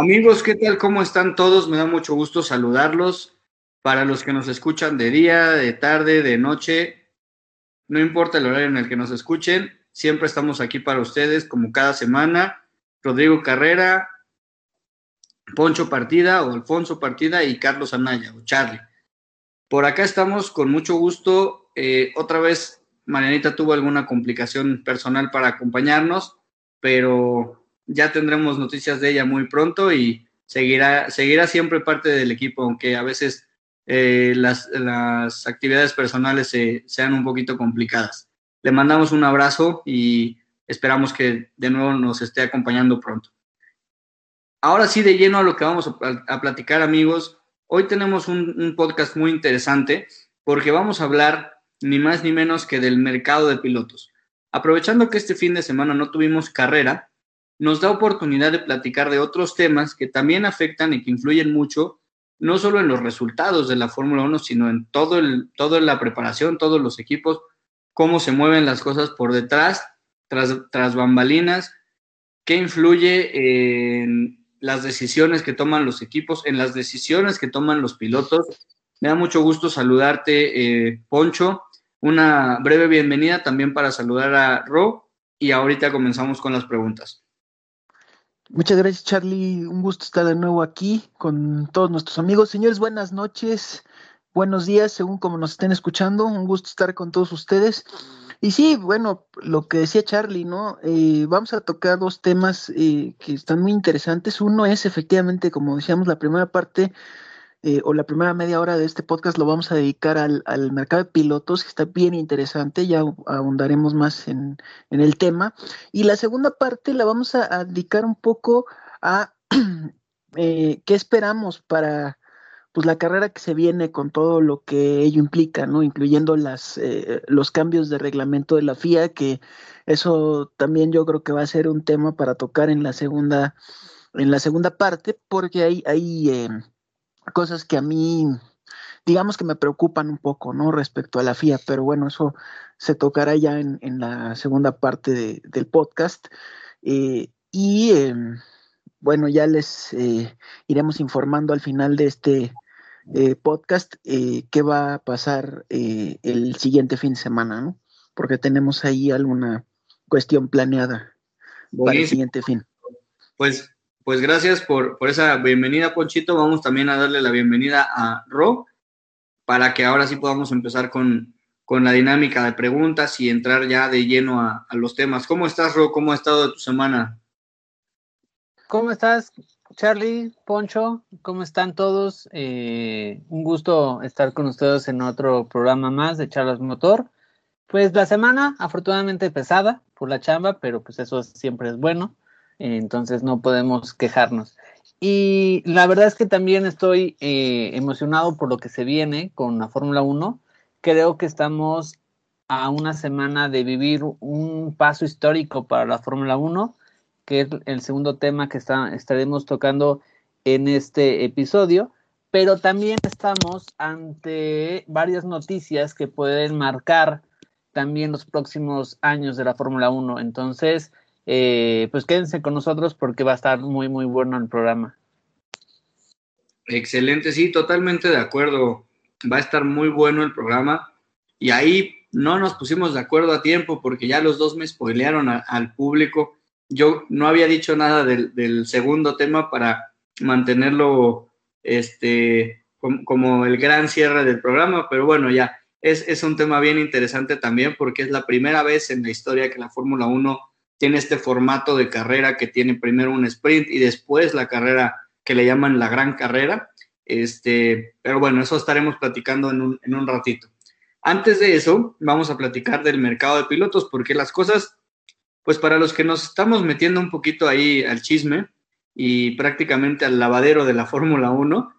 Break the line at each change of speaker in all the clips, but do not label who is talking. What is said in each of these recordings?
Amigos, ¿qué tal? ¿Cómo están todos? Me da mucho gusto saludarlos. Para los que nos escuchan de día, de tarde, de noche, no importa el horario en el que nos escuchen, siempre estamos aquí para ustedes como cada semana. Rodrigo Carrera, Poncho Partida o Alfonso Partida y Carlos Anaya o Charlie. Por acá estamos con mucho gusto. Eh, otra vez, Marianita tuvo alguna complicación personal para acompañarnos, pero ya tendremos noticias de ella muy pronto y seguirá, seguirá siempre parte del equipo, aunque a veces eh, las, las, actividades personales se, sean un poquito complicadas. Le mandamos un abrazo y esperamos que de nuevo nos esté acompañando pronto. Ahora sí, de lleno a lo que vamos a, platicar, amigos. Hoy tenemos un, un podcast muy interesante porque vamos a hablar ni más ni menos que del mercado de pilotos. Aprovechando que este fin de semana no tuvimos carrera, nos da oportunidad de platicar de otros temas que también afectan y que influyen mucho, no solo en los resultados de la Fórmula 1, sino en todo el, toda la preparación, todos los equipos, cómo se mueven las cosas por detrás, tras, tras bambalinas, qué influye en las decisiones que toman los equipos, en las decisiones que toman los pilotos. Me da mucho gusto saludarte, eh, Poncho. Una breve bienvenida también para saludar a Ro y ahorita comenzamos con las preguntas.
Muchas gracias, Charlie. Un gusto estar de nuevo aquí con todos nuestros amigos. Señores, buenas noches, buenos días, según como nos estén escuchando. Un gusto estar con todos ustedes. Y sí, bueno, lo que decía Charlie, ¿no? Eh, vamos a tocar dos temas eh, que están muy interesantes. Uno es efectivamente, como decíamos, la primera parte eh, o la primera media hora de este podcast lo vamos a dedicar al, mercado de pilotos, que está bien interesante, ya ahondaremos más en, el tema. Y la segunda parte la vamos a, dedicar un poco a eh, qué esperamos para pues la carrera que se viene con todo lo que ello implica, ¿no? Incluyendo las, eh, los cambios de reglamento de la FIA, que eso también yo creo que va a ser un tema para tocar en la segunda, en la segunda parte, porque hay, hay cosas que a mí, digamos que me preocupan un poco, ¿no? Respecto a la FIA, pero bueno, eso se tocará ya en, la segunda parte del podcast. Eh, y em, bueno, ya les eh, iremos informando al final de este eh, podcast qué va a pasar el siguiente fin de semana, ¿no? Porque tenemos ahí alguna cuestión planeada para el siguiente fin.
Pues pues gracias por, esa bienvenida, Ponchito. Vamos también a darle la bienvenida a Ro para que ahora sí podamos empezar con, la dinámica de preguntas y entrar ya de lleno a, los temas. ¿Cómo estás, Ro? ¿Cómo ha estado tu semana?
¿Cómo estás, Charlie, Poncho? ¿Cómo están todos? Eh, un gusto estar con ustedes en otro programa más de Charlas Motor. Pues la semana, afortunadamente pesada por la chamba, pero pues eso siempre es bueno entonces no podemos quejarnos. Y la verdad es que también estoy eh, emocionado por lo que se viene con la Fórmula 1. Creo que estamos a una semana de vivir un paso histórico para la Fórmula 1, que es el segundo tema que estaremos tocando en este episodio, pero también estamos ante varias noticias que pueden marcar también los próximos años de la Fórmula 1. Entonces, eh, pues quédense con nosotros porque va a estar muy, muy bueno el programa.
Excelente, sí, totalmente de acuerdo. Va a estar muy bueno el programa. Y ahí no nos pusimos de acuerdo a tiempo porque ya los dos me spoilearon al público. Yo no había dicho nada del, segundo tema para mantenerlo este, como, el gran cierre del programa, pero bueno, ya es, es un tema bien interesante también porque es la primera vez en la historia que la Fórmula 1 tiene este formato de carrera que tiene primero un sprint y después la carrera que le llaman la gran carrera. Este, pero bueno, eso estaremos platicando en un, en un ratito. Antes de eso, vamos a platicar del mercado de pilotos, porque las cosas, pues para los que nos estamos metiendo un poquito ahí al chisme y prácticamente al lavadero de la Fórmula 1,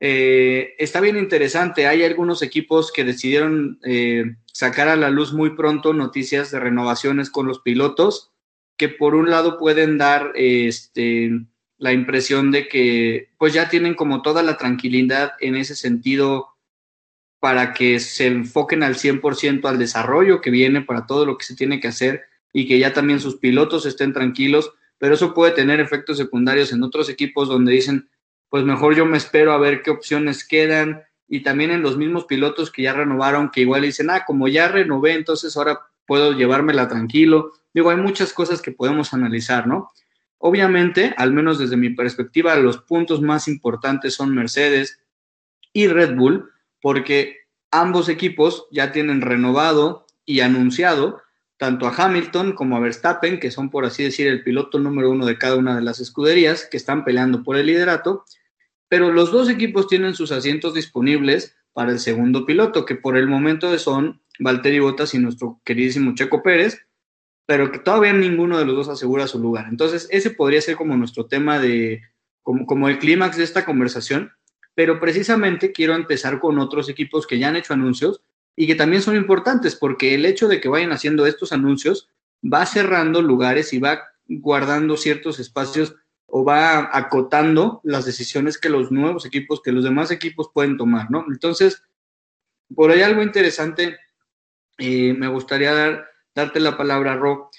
eh, está bien interesante. Hay algunos equipos que decidieron eh, sacar a la luz muy pronto noticias de renovaciones con los pilotos, que por un lado pueden dar este, la impresión de que pues ya tienen como toda la tranquilidad en ese sentido para que se enfoquen al 100% al desarrollo que viene para todo lo que se tiene que hacer y que ya también sus pilotos estén tranquilos, pero eso puede tener efectos secundarios en otros equipos donde dicen, pues mejor yo me espero a ver qué opciones quedan, y también en los mismos pilotos que ya renovaron, que igual dicen, ah, como ya renové, entonces ahora puedo llevármela tranquilo. Digo, hay muchas cosas que podemos analizar, ¿no? Obviamente, al menos desde mi perspectiva, los puntos más importantes son Mercedes y Red Bull, porque ambos equipos ya tienen renovado y anunciado tanto a Hamilton como a Verstappen, que son, por así decir, el piloto número uno de cada una de las escuderías, que están peleando por el liderato, pero los dos equipos tienen sus asientos disponibles para el segundo piloto, que por el momento son Valtteri Bottas y nuestro queridísimo Checo Pérez, pero que todavía ninguno de los dos asegura su lugar. Entonces, ese podría ser como nuestro tema de, como, como el clímax de esta conversación, pero precisamente quiero empezar con otros equipos que ya han hecho anuncios y que también son importantes, porque el hecho de que vayan haciendo estos anuncios va cerrando lugares y va guardando ciertos espacios o va acotando las decisiones que los nuevos equipos, que los demás equipos pueden tomar, ¿no? Entonces, por ahí algo interesante, eh, me gustaría dar, darte la palabra, Ro.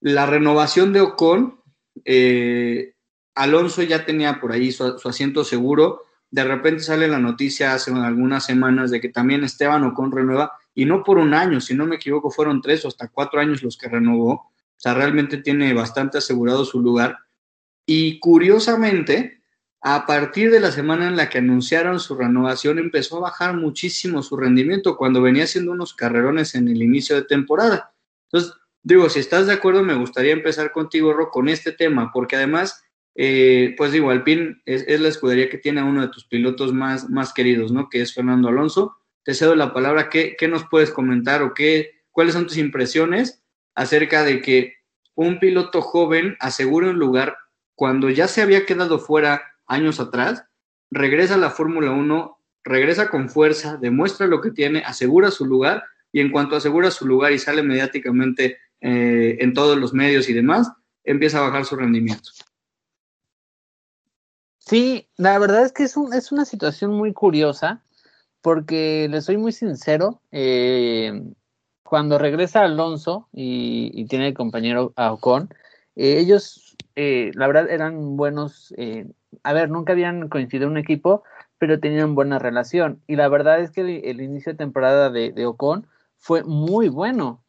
La renovación de Ocon, eh, Alonso ya tenía por ahí su, asiento seguro. De repente sale la noticia hace algunas semanas de que también Esteban Ocon renueva, y no por un año, si no me equivoco, fueron tres o hasta cuatro años los que renovó. O sea, realmente tiene bastante asegurado su lugar. Y curiosamente, a partir de la semana en la que anunciaron su renovación, empezó a bajar muchísimo su rendimiento cuando venía haciendo unos carrerones en el inicio de temporada. Entonces, digo, si estás de acuerdo, me gustaría empezar contigo, Ro, con este tema, porque además, eh, pues digo, Alpine es, la escudería que tiene a uno de tus pilotos más, más queridos, ¿no? Que es Fernando Alonso. Te cedo la palabra. ¿Qué, qué nos puedes comentar o qué, cuáles son tus impresiones acerca de que un piloto joven asegure un lugar cuando ya se había quedado fuera años atrás, regresa a la Fórmula 1, regresa con fuerza, demuestra lo que tiene, asegura su lugar y en cuanto asegura su lugar y sale mediáticamente eh, en todos los medios y demás, empieza a bajar su rendimiento.
Sí, la verdad es que es, un, es una situación muy curiosa porque le soy muy sincero, eh, cuando regresa Alonso y, tiene el compañero a Ocon, eh, ellos eh, la verdad eran buenos, eh, a ver, nunca habían coincidido en un equipo, pero tenían buena relación. Y la verdad es que el, inicio de temporada de, Ocon fue muy bueno.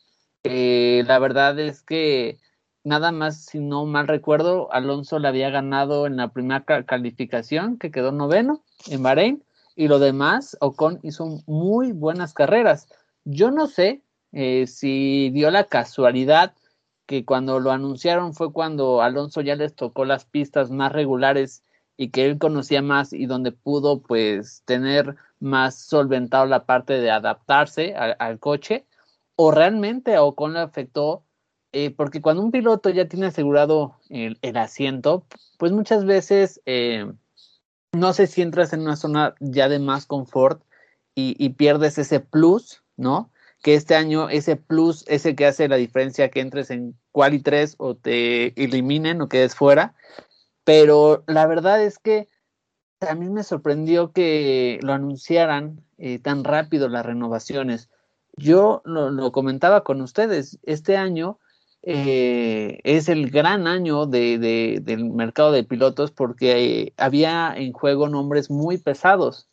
Eh, la verdad es que nada más, si no mal recuerdo, Alonso le había ganado en la primera calificación, que quedó noveno en Bahrein, y lo demás, Ocon hizo muy buenas carreras. Yo no sé si dio la casualidad que cuando lo anunciaron fue cuando Alonso ya les tocó las pistas más regulares y que él conocía más y donde pudo pues tener más solventado la parte de adaptarse al coche o realmente a Ocon le afectó eh, porque cuando un piloto ya tiene asegurado el, asiento pues muchas veces eh, no sé si entras en una zona ya de más confort y, y pierdes ese plus, ¿no? que este año ese plus, ese que hace la diferencia que entres en quali 3 o te eliminen o quedes fuera. Pero la verdad es que también me sorprendió que lo anunciaran eh, tan rápido las renovaciones. Yo lo, comentaba con ustedes, este año eh, es el gran año de, del mercado de pilotos porque había en juego nombres muy pesados.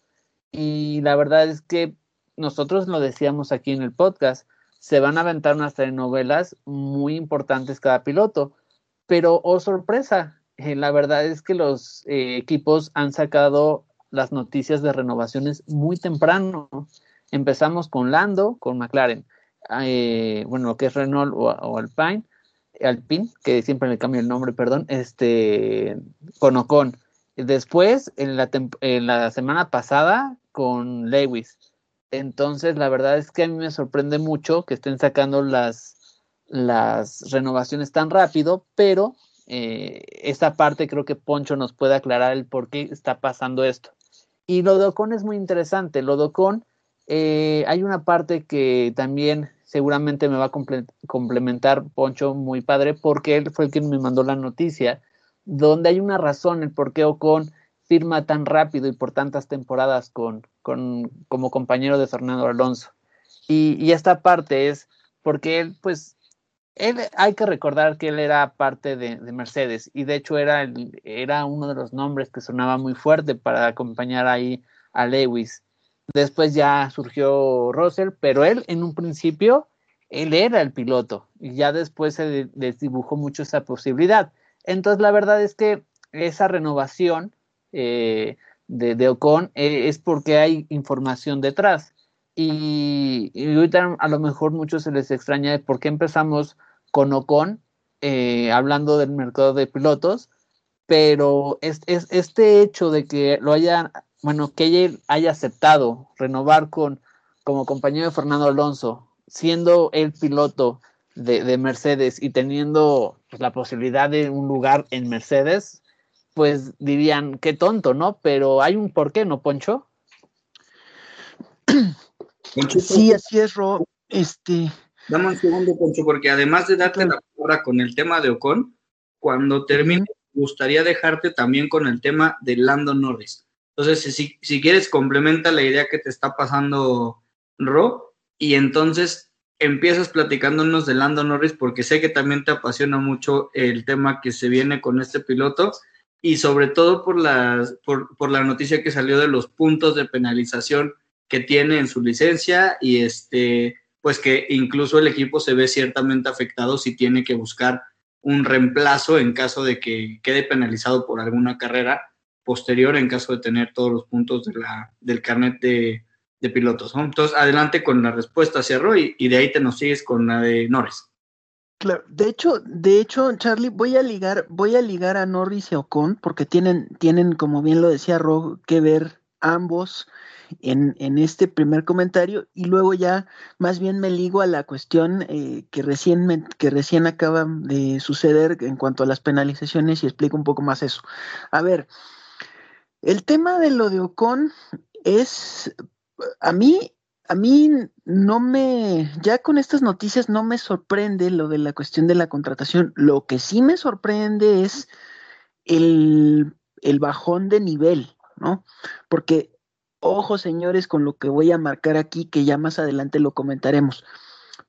Y la verdad es que nosotros lo decíamos aquí en el podcast, se van a aventar unas telenovelas muy importantes cada piloto, pero oh sorpresa, eh, la verdad es que los eh, equipos han sacado las noticias de renovaciones muy temprano. Empezamos con Lando, con McLaren, eh, bueno, lo que es Renault o, Alpine, Alpine, que siempre le cambio el nombre, perdón, este, con Ocon. Después, en la, en la semana pasada, con Lewis. Entonces, la verdad es que a mí me sorprende mucho que estén sacando las, las renovaciones tan rápido, pero eh, esta parte creo que Poncho nos puede aclarar el por qué está pasando esto. Y lo de Ocon es muy interesante. Lo de Ocon, eh, hay una parte que también seguramente me va a complementar Poncho muy padre, porque él fue el que me mandó la noticia, donde hay una razón el por qué Ocon firma tan rápido y por tantas temporadas con, con como compañero de Fernando Alonso. Y, esta parte es porque él, pues, él, hay que recordar que él era parte de, Mercedes y de hecho era, era uno de los nombres que sonaba muy fuerte para acompañar ahí a Lewis. Después ya surgió Russell, pero él en un principio, él era el piloto y ya después se desdibujó mucho esa posibilidad. Entonces la verdad es que esa renovación eh, de, Ocon eh, es porque hay información detrás. Y, ahorita a lo mejor muchos se les extraña de por qué empezamos con Ocon, eh, hablando del mercado de pilotos, pero es, este hecho de que lo haya, bueno, que ella haya aceptado renovar con como compañero de Fernando Alonso, siendo el piloto de, Mercedes y teniendo pues, la posibilidad de un lugar en Mercedes, pues dirían, qué tonto, ¿no? Pero hay un porqué, ¿no, Poncho?
Sí, así es, Ro. Este.
Dame un segundo, Poncho, porque además de darte la palabra con el tema de Ocon, cuando termine, me gustaría dejarte también con el tema de Lando Norris. Entonces, si, quieres, complementa la idea que te está pasando, Ro, y entonces empiezas platicándonos de Lando Norris, porque sé que también te apasiona mucho el tema que se viene con este piloto y sobre todo por, las, por, por la noticia que salió de los puntos de penalización que tiene en su licencia y este pues que incluso el equipo se ve ciertamente afectado si tiene que buscar un reemplazo en caso de que quede penalizado por alguna carrera posterior en caso de tener todos los puntos del carnet de, pilotos. Entonces, adelante con la respuesta, Cerro, y, y de ahí te nos sigues con la de Norris.
Claro, de hecho, de hecho, Charlie, voy a ligar, voy a ligar a Norris y Ocon, porque tienen, tienen, como bien lo decía Ro, que ver ambos en, este primer comentario, y luego ya más bien me ligo a la cuestión eh, que recién que recién acaba de suceder en cuanto a las penalizaciones y explico un poco más eso. A ver, el tema de lo de Ocon es a mí a mí no me, ya con estas noticias no me sorprende lo de la cuestión de la contratación. Lo que sí me sorprende es el, bajón de nivel, ¿no? Porque, ojo señores, con lo que voy a marcar aquí, que ya más adelante lo comentaremos.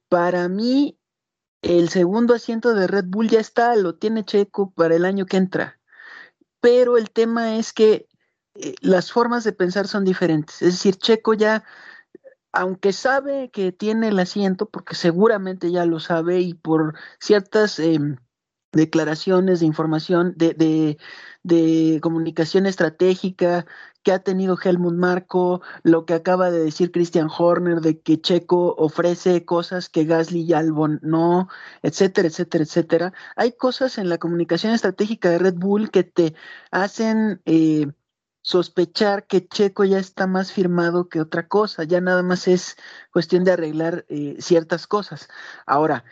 Para mí, el segundo asiento de Red Bull ya está, lo tiene Checo para el año que entra. Pero el tema es que las formas de pensar son diferentes. Es decir, Checo ya aunque sabe que tiene el asiento, porque seguramente ya lo sabe y por ciertas em, declaraciones de información, de, de, comunicación estratégica que ha tenido Helmut Marco, lo que acaba de decir Christian Horner de que Checo ofrece cosas que Gasly y Albon no, etcétera, etcétera, etcétera. Hay cosas en la comunicación estratégica de Red Bull que te hacen... Eh, sospechar que Checo ya está más firmado que otra cosa, ya nada más es cuestión de arreglar eh, ciertas cosas. Ahora,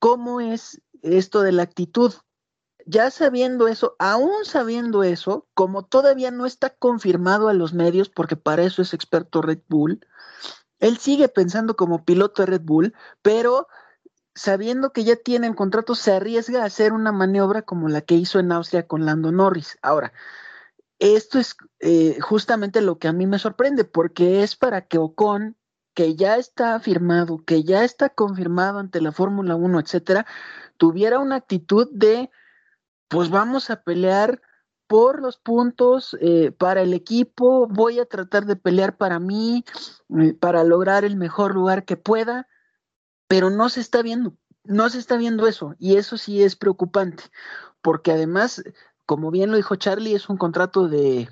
¿cómo es esto de la actitud? Ya sabiendo eso, aún sabiendo eso, como todavía no está confirmado a los medios, porque para eso es experto Red Bull, él sigue pensando como piloto de Red Bull, pero sabiendo que ya tiene el contrato, se arriesga a hacer una maniobra como la que hizo en Austria con Lando Norris. Ahora, esto es eh, justamente lo que a mí me sorprende, porque es para que Ocon, que ya está firmado, que ya está confirmado ante la Fórmula 1, etcétera, tuviera una actitud de, pues vamos a pelear por los puntos eh, para el equipo, voy a tratar de pelear para mí, eh, para lograr el mejor lugar que pueda, pero no se está viendo, no se está viendo eso, y eso sí es preocupante, porque además como bien lo dijo Charlie, es un contrato de,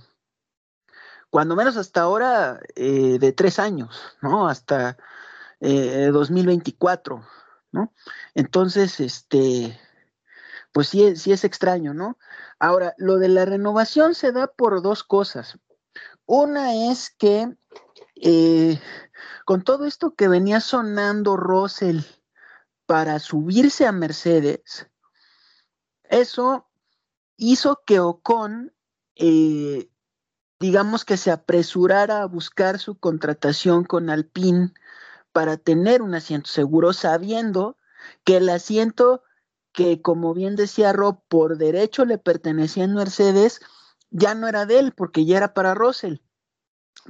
cuando menos hasta ahora, eh, de tres años, ¿no? Hasta 2024, eh, ¿no? Entonces, este, pues sí, sí es extraño, ¿no? Ahora, lo de la renovación se da por dos cosas. Una es que eh, con todo esto que venía sonando Russell para subirse a Mercedes, eso hizo que Ocon, eh, digamos que se apresurara a buscar su contratación con Alpine para tener un asiento seguro, sabiendo que el asiento que, como bien decía Rob, por derecho le pertenecía a Mercedes, ya no era de él, porque ya era para Russell.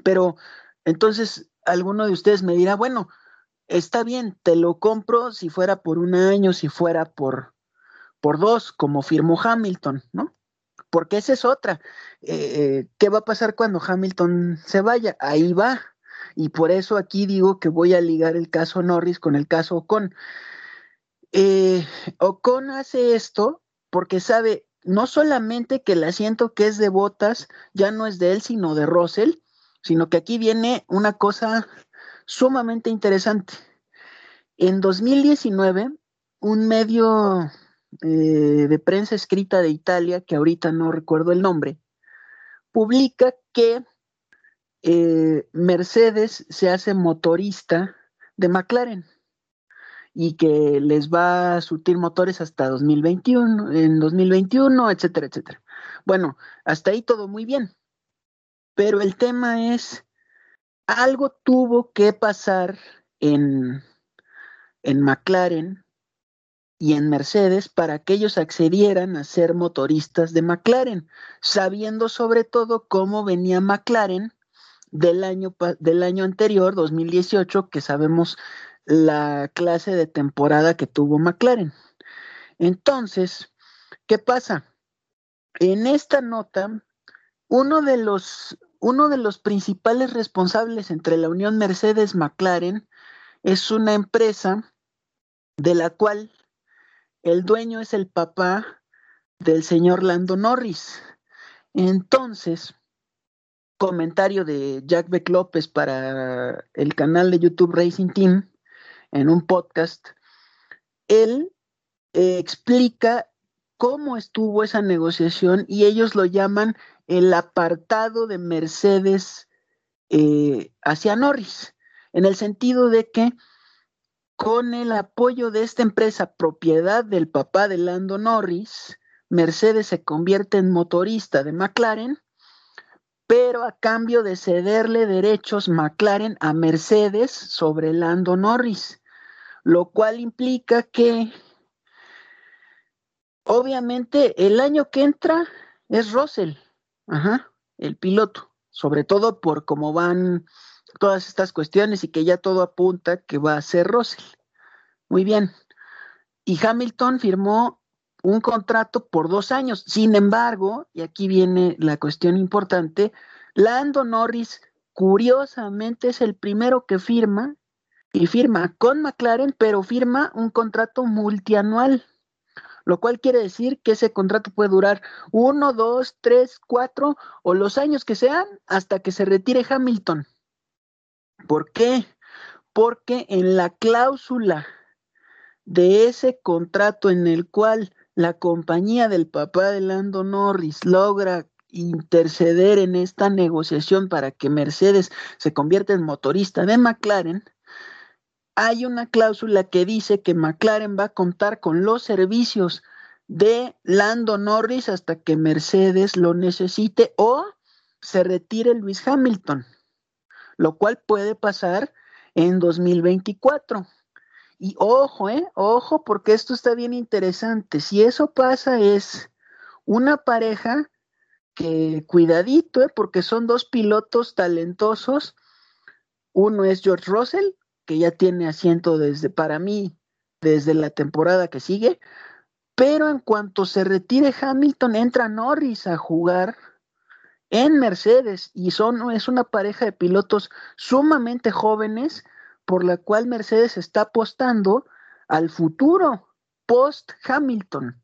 Pero entonces alguno de ustedes me dirá, bueno, está bien, te lo compro si fuera por un año, si fuera por, por dos, como firmó Hamilton, ¿no? Porque esa es otra. Eh, eh, ¿Qué va a pasar cuando Hamilton se vaya? Ahí va. Y por eso aquí digo que voy a ligar el caso Norris con el caso Ocon. Eh, Ocon hace esto porque sabe no solamente que el asiento que es de Botas ya no es de él, sino de Russell, sino que aquí viene una cosa sumamente interesante. En 2019, un medio eh, de prensa escrita de Italia, que ahorita no recuerdo el nombre, publica que eh, Mercedes se hace motorista de McLaren y que les va a surtir motores hasta 2021, en 2021, etcétera, etcétera. Bueno, hasta ahí todo muy bien. Pero el tema es, algo tuvo que pasar en, en McLaren y en Mercedes para que ellos accedieran a ser motoristas de McLaren, sabiendo sobre todo cómo venía McLaren del año, del año anterior, 2018, que sabemos la clase de temporada que tuvo McLaren. Entonces, ¿qué pasa? En esta nota, uno de los, uno de los principales responsables entre la Unión Mercedes-McLaren es una empresa de la cual el dueño es el papá del señor Lando Norris. Entonces, comentario de Jack Beck López para el canal de YouTube Racing Team en un podcast, él eh, explica cómo estuvo esa negociación y ellos lo llaman el apartado de Mercedes eh, hacia Norris, en el sentido de que con el apoyo de esta empresa propiedad del papá de Lando Norris, Mercedes se convierte en motorista de McLaren, pero a cambio de cederle derechos McLaren a Mercedes sobre Lando Norris, lo cual implica que obviamente el año que entra es Russell, el piloto, sobre todo por cómo van todas estas cuestiones y que ya todo apunta que va a ser Russell. Muy bien. Y Hamilton firmó un contrato por dos años. Sin embargo, y aquí viene la cuestión importante, Lando Norris curiosamente es el primero que firma y firma con McLaren, pero firma un contrato multianual, lo cual quiere decir que ese contrato puede durar uno, dos, tres, cuatro o los años que sean hasta que se retire Hamilton. ¿Por qué? Porque en la cláusula de ese contrato en el cual la compañía del papá de Lando Norris logra interceder en esta negociación para que Mercedes se convierta en motorista de McLaren, hay una cláusula que dice que McLaren va a contar con los servicios de Lando Norris hasta que Mercedes lo necesite o se retire Luis Hamilton lo cual puede pasar en 2024. Y ojo, eh, ojo, porque esto está bien interesante. Si eso pasa es una pareja que cuidadito, eh, porque son dos pilotos talentosos. Uno es George Russell, que ya tiene asiento desde, para mí, desde la temporada que sigue. Pero en cuanto se retire Hamilton, entra Norris a jugar en Mercedes y son, es una pareja de pilotos sumamente jóvenes por la cual Mercedes está apostando al futuro post Hamilton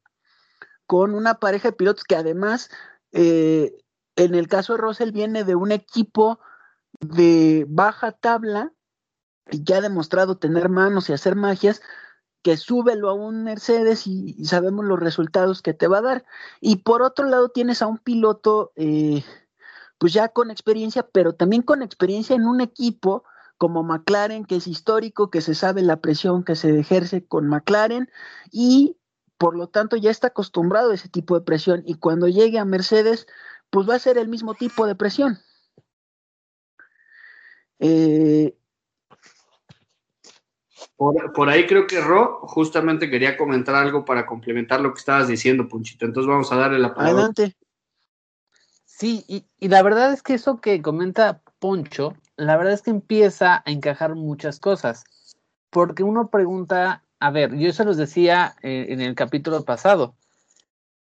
con una pareja de pilotos que además eh, en el caso de Russell viene de un equipo de baja tabla y ya ha demostrado tener manos y hacer magias que súbelo a un Mercedes y, sabemos los resultados que te va a dar. Y por otro lado tienes a un piloto, eh, pues ya con experiencia, pero también con experiencia en un equipo como McLaren, que es histórico, que se sabe la presión que se ejerce con McLaren y por lo tanto ya está acostumbrado a ese tipo de presión y cuando llegue a Mercedes, pues va a ser el mismo tipo de presión.
Eh, por, ahí creo que Ro justamente quería comentar algo para complementar lo que estabas diciendo, Punchito. Entonces vamos a darle la palabra.
Adelante.
Sí, y, la verdad es que eso que comenta Poncho, la verdad es que empieza a encajar muchas cosas. porque uno pregunta, a ver, yo eso los decía eh, en el capítulo pasado,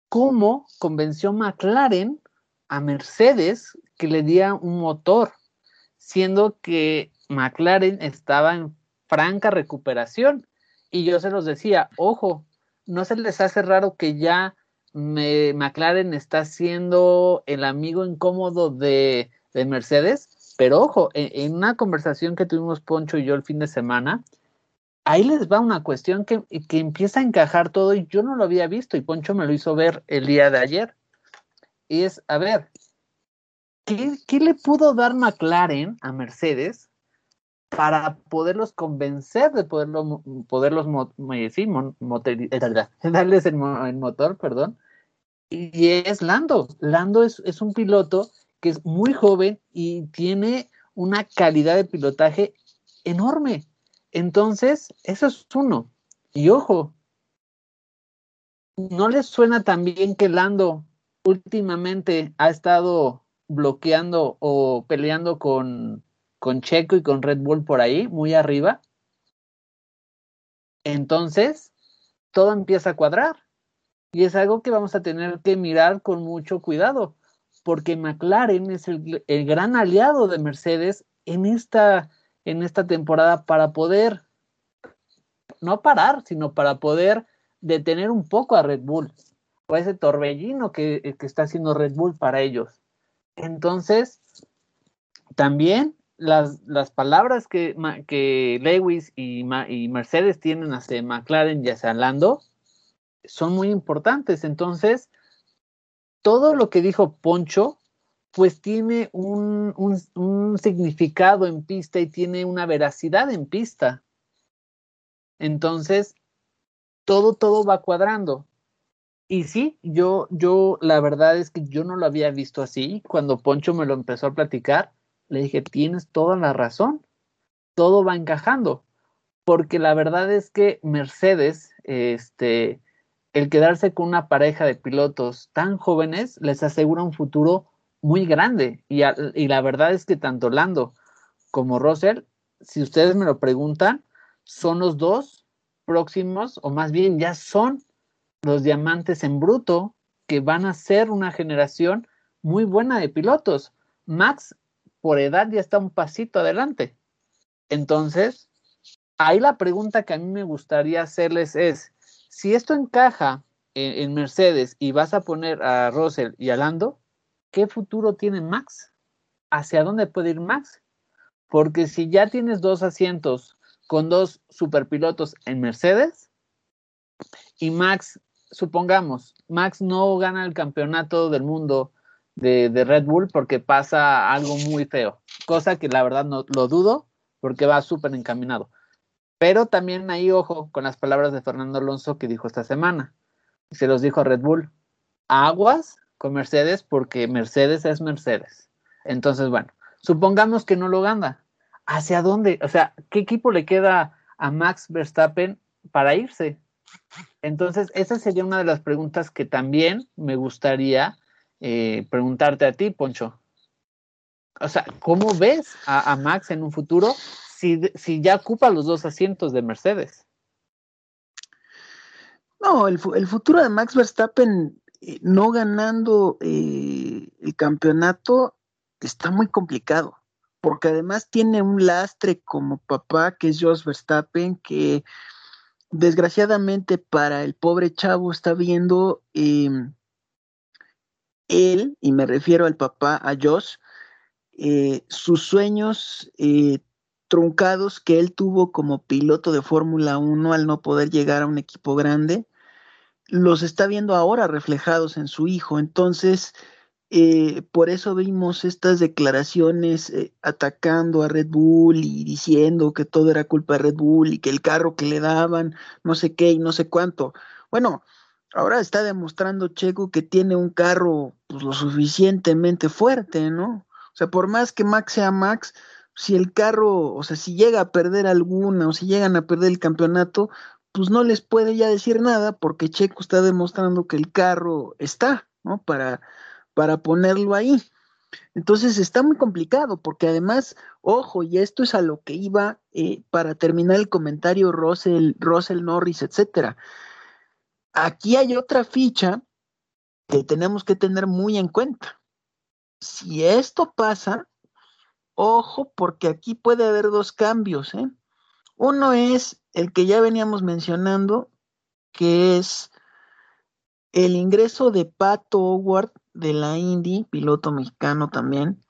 ¿cómo convenció McLaren a Mercedes que le diera un motor, siendo que McLaren estaba en franca recuperación? Y yo se los decía, ojo, no se les hace raro que ya me, McLaren está siendo el amigo incómodo de, Mercedes, pero ojo, en, una conversación que tuvimos Poncho y yo el fin de semana, ahí les va una cuestión que, que, empieza a encajar todo y yo no lo había visto y Poncho me lo hizo ver el día de ayer. Y es, a ver, ¿qué, qué le pudo dar McLaren a Mercedes para poderlos convencer de poderlo, poderlos sí, darles el, motor, perdón. Y es Lando. Lando es, es un piloto que es muy joven y tiene una calidad de pilotaje enorme. Entonces, eso es uno. Y ojo, ¿no les suena también que Lando últimamente ha estado bloqueando o peleando con con Checo y con Red Bull por ahí, muy arriba. Entonces, todo empieza a cuadrar. Y es algo que vamos a tener que mirar con mucho cuidado, porque McLaren es el, gran aliado de Mercedes en esta, en esta temporada para poder, no parar, sino para poder detener un poco a Red Bull, o ese torbellino que, que está haciendo Red Bull para ellos. Entonces, también las, las palabras que, que Lewis y, y, Mercedes tienen hacia McLaren y hacia Lando son muy importantes. Entonces, todo lo que dijo Poncho, pues tiene un, un, un significado en pista y tiene una veracidad en pista. Entonces, todo, todo va cuadrando. Y sí, yo, yo, la verdad es que yo no lo había visto así. Cuando Poncho me lo empezó a platicar, le dije, tienes toda la razón, todo va encajando, porque la verdad es que Mercedes, este, el quedarse con una pareja de pilotos tan jóvenes les asegura un futuro muy grande. Y, y la verdad es que tanto Lando como Russell, si ustedes me lo preguntan, son los dos próximos, o más bien ya son los diamantes en bruto que van a ser una generación muy buena de pilotos. Max por edad ya está un pasito adelante. Entonces, ahí la pregunta que a mí me gustaría hacerles es, si esto encaja en, Mercedes y vas a poner a Russell y a Lando, ¿qué futuro tiene Max? ¿Hacia dónde puede ir Max? Porque si ya tienes dos asientos con dos superpilotos en Mercedes y Max, supongamos, Max no gana el campeonato del mundo de, Red Bull porque pasa algo muy feo, cosa que la verdad no lo dudo porque va súper encaminado. Pero también ahí, ojo, con las palabras de Fernando Alonso que dijo esta semana. Se los dijo a Red Bull, aguas con Mercedes porque Mercedes es Mercedes. Entonces, bueno, supongamos que no lo gana. ¿Hacia dónde? O sea, ¿qué equipo le queda a Max Verstappen para irse? Entonces, esa sería una de las preguntas que también me gustaría eh, preguntarte a ti, Poncho. O sea, ¿cómo ves a, Max en un futuro si, si, ya ocupa los dos asientos de Mercedes?
No, el, futuro de Max Verstappen eh, no ganando eh, el campeonato está muy complicado, porque además tiene un lastre como papá, que es Jos Verstappen, que desgraciadamente para el pobre chavo está viendo em, él, y me refiero al papá, a Josh, eh, sus sueños eh, truncados que él tuvo como piloto de Fórmula 1 al no poder llegar a un equipo grande, los está viendo ahora reflejados en su hijo. Entonces, eh, por eso vimos estas declaraciones atacando a Red Bull y diciendo que todo era culpa de Red Bull y que el carro que le daban, no sé qué y no sé cuánto. Bueno, ahora está demostrando Checo que tiene un carro pues, lo suficientemente fuerte, ¿no? O sea, por más que Max sea Max, si el carro, o sea, si llega a perder alguna o si llegan a perder el campeonato, pues no les puede ya decir nada porque Checo está demostrando que el carro está, ¿no? Para, para ponerlo ahí. Entonces está muy complicado porque además, ojo, y esto es a lo que iba eh, para terminar el comentario Russell, Russell Norris, etcétera. Aquí hay otra ficha que tenemos que tener muy en cuenta. Si esto pasa, ojo, porque aquí puede haber dos cambios. ¿eh? Uno es el que ya veníamos mencionando, que es el ingreso de Pato Howard de la Indy, piloto mexicano también,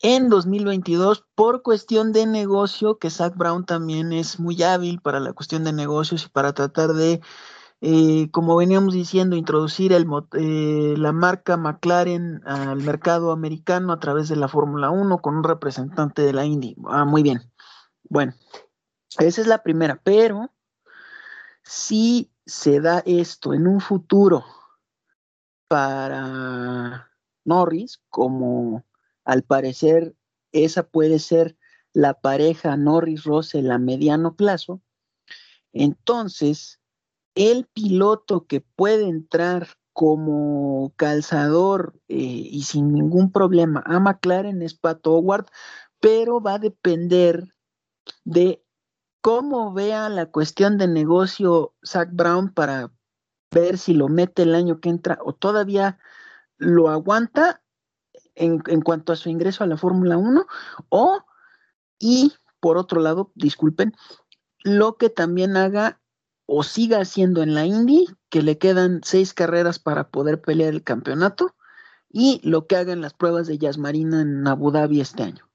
en 2022 por cuestión de negocio, que Zach Brown también es muy hábil para la cuestión de negocios y para tratar de, eh, como veníamos diciendo, introducir eh, la marca McLaren al mercado americano a través de la Fórmula 1 con un representante de la Indy. Ah, muy bien. Bueno, esa es la primera, pero si se da esto en un futuro para Norris, como al parecer esa puede ser la pareja Norris-Russell a mediano plazo, entonces el piloto que puede entrar como calzador eh, y sin ningún problema a McLaren es Pat Howard, pero va a depender de cómo vea la cuestión de negocio Zach Brown para ver si lo mete el año que entra o todavía lo aguanta en, cuanto a su ingreso a la Fórmula 1 o y por otro lado, disculpen, lo que también haga o siga haciendo en la Indy, que le quedan seis carreras para poder pelear el campeonato, y lo que haga en las pruebas de Jazz Marina en Abu Dhabi este año.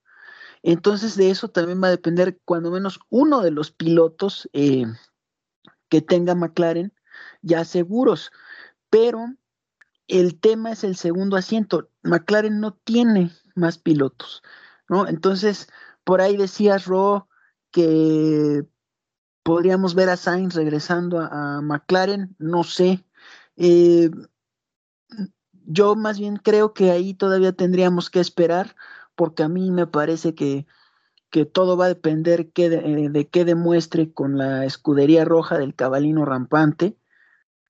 Entonces de eso también va a depender cuando menos uno de los pilotos eh, que tenga McLaren ya seguros, pero el tema es el segundo asiento. McLaren no tiene más pilotos, ¿no? Entonces, por ahí decías, Ro, que podríamos ver a Sainz regresando a, McLaren, no sé. Eh, yo más bien creo que ahí todavía tendríamos que esperar, porque a mí me parece que, que todo va a depender de, de qué demuestre con la escudería roja del cabalino rampante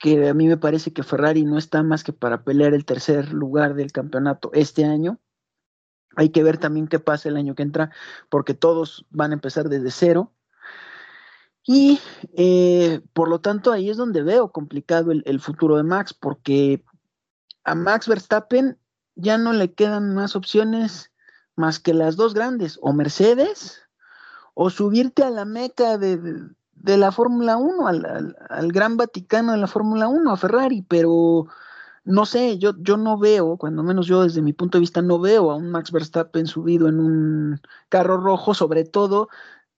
que a mí me parece que Ferrari no está más que para pelear el tercer lugar del campeonato este año. Hay que ver también qué pasa el año que entra, porque todos van a empezar desde cero. Y eh, por lo tanto ahí es donde veo complicado el, futuro de Max, porque a Max Verstappen ya no le quedan más opciones más que las dos grandes, o Mercedes, o subirte a la meca de, de la Fórmula 1, al, al, gran Vaticano de la Fórmula 1, a Ferrari, pero no sé, yo, yo no veo, cuando menos yo desde mi punto de vista, no veo a un Max Verstappen subido en un carro rojo, sobre todo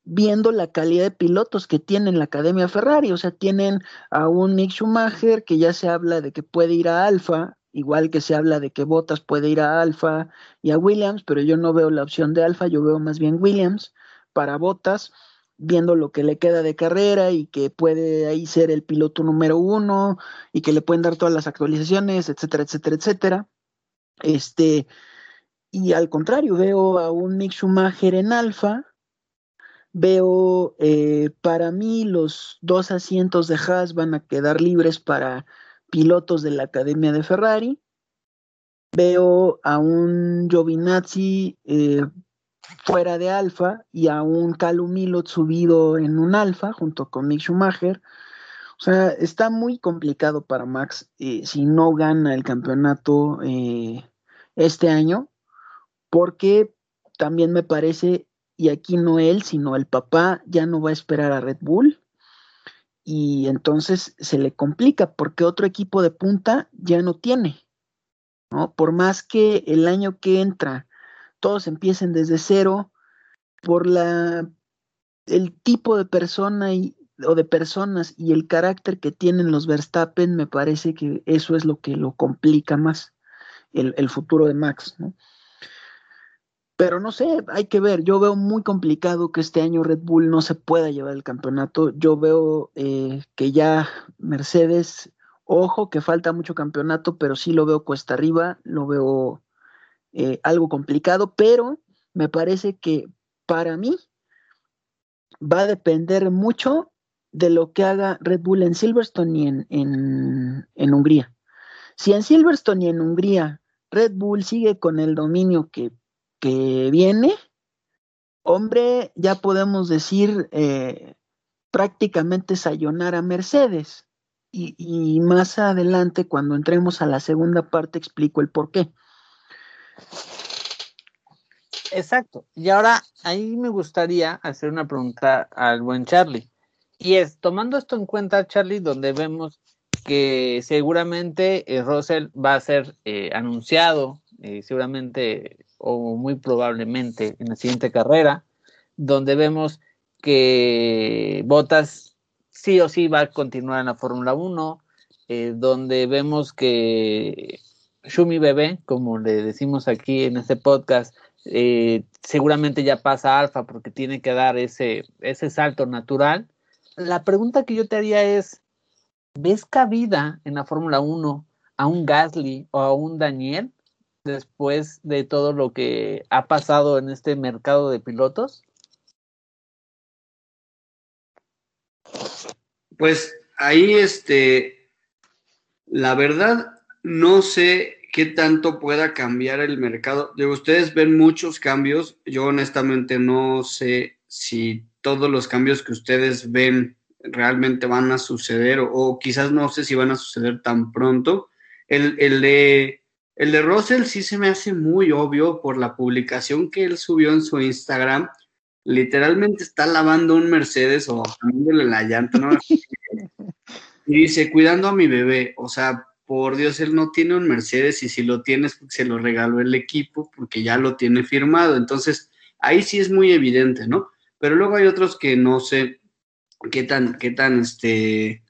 viendo la calidad de pilotos que tiene la Academia Ferrari, o sea, tienen a un Mick Schumacher que ya se habla de que puede ir a Alfa, igual que se habla de que Bottas puede ir a Alfa y a Williams, pero yo no veo la opción de Alfa, yo veo más bien Williams para Bottas viendo lo que le queda de carrera y que puede ahí ser el piloto número uno y que le pueden dar todas las actualizaciones, etcétera, etcétera, etcétera. Este, y al contrario, veo a un Mick Schumacher en alfa, veo eh, para mí los dos asientos de Haas van a quedar libres para pilotos de la Academia de Ferrari. Veo a un Giovinazzi eh, fuera de Alfa y a un Calum Milot subido en un Alfa junto con Mick Schumacher. O sea, está muy complicado para Max eh, si no gana el campeonato este año, porque también me parece, y aquí no él, sino el papá ya no va a esperar a Red Bull. Y entonces se le complica porque otro equipo de punta ya no tiene. ¿no? Por más que el año que entra todos empiecen desde cero por la el tipo de persona y, o de personas y el carácter que tienen los Verstappen, me parece que eso es lo que lo complica más el, el futuro de Max, ¿no? Pero no sé, hay que ver. Yo veo muy complicado que este año Red Bull no se pueda llevar el campeonato. Yo veo eh, que ya Mercedes, ojo, que falta mucho campeonato, pero sí lo veo cuesta arriba, lo veo eh, algo complicado, pero me parece que para mí va a depender mucho de lo que haga Red Bull en Silverstone y en, en, Hungría. Si en Silverstone y en Hungría Red Bull sigue con el dominio que, que viene, hombre, ya podemos decir eh, prácticamente sayonar a Mercedes. Y, más adelante, cuando entremos a la segunda parte, explico el por qué.
Exacto. Y ahora ahí me gustaría hacer una pregunta al buen Charlie. Y es, tomando esto en cuenta, Charlie, donde vemos que seguramente eh, Russell va a ser eh, anunciado, eh, seguramente o muy probablemente en la siguiente carrera, donde vemos que Bottas sí o sí va a continuar en la Fórmula 1, donde vemos que Shumi Bebé, como le decimos aquí en este podcast, seguramente ya pasa Alfa porque tiene que dar ese, ese salto natural. La pregunta que yo te haría es, ¿ves cabida en la Fórmula 1 a un Gasly o a un Daniel después de todo lo que ha pasado en este mercado de pilotos?
Pues ahí, este, la verdad, no sé qué tanto pueda cambiar el mercado. De ustedes ven muchos cambios. Yo honestamente no sé si todos los cambios que ustedes ven realmente van a suceder o, quizás no sé si van a suceder tan pronto. El, el, de, el de Russell sí se me hace muy obvio por la publicación que él subió en su Instagram. Literalmente está lavando un Mercedes o cambiándole la llanta, ¿no? y dice, cuidando a mi bebé. O sea, por Dios, él no tiene un Mercedes y si lo tienes, se lo regaló el equipo porque ya lo tiene firmado. Entonces, ahí sí es muy evidente, ¿no? Pero luego hay otros que no sé, qué tan, qué tan este,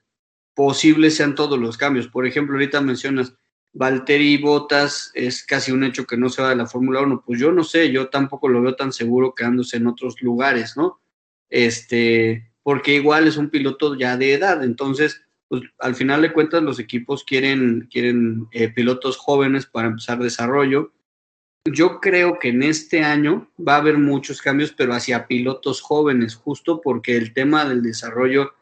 posibles sean todos los cambios. Por ejemplo, ahorita mencionas Valtteri Botas, es casi un hecho que no se va de la Fórmula 1. Pues yo no sé, yo tampoco lo veo tan seguro quedándose en otros lugares, ¿no? Este, porque igual es un piloto ya de edad, entonces, pues al final de cuentas los equipos quieren, quieren eh, pilotos jóvenes para empezar desarrollo yo creo que en este año va a haber muchos cambios, pero hacia pilotos jóvenes, justo porque el tema del desarrollo,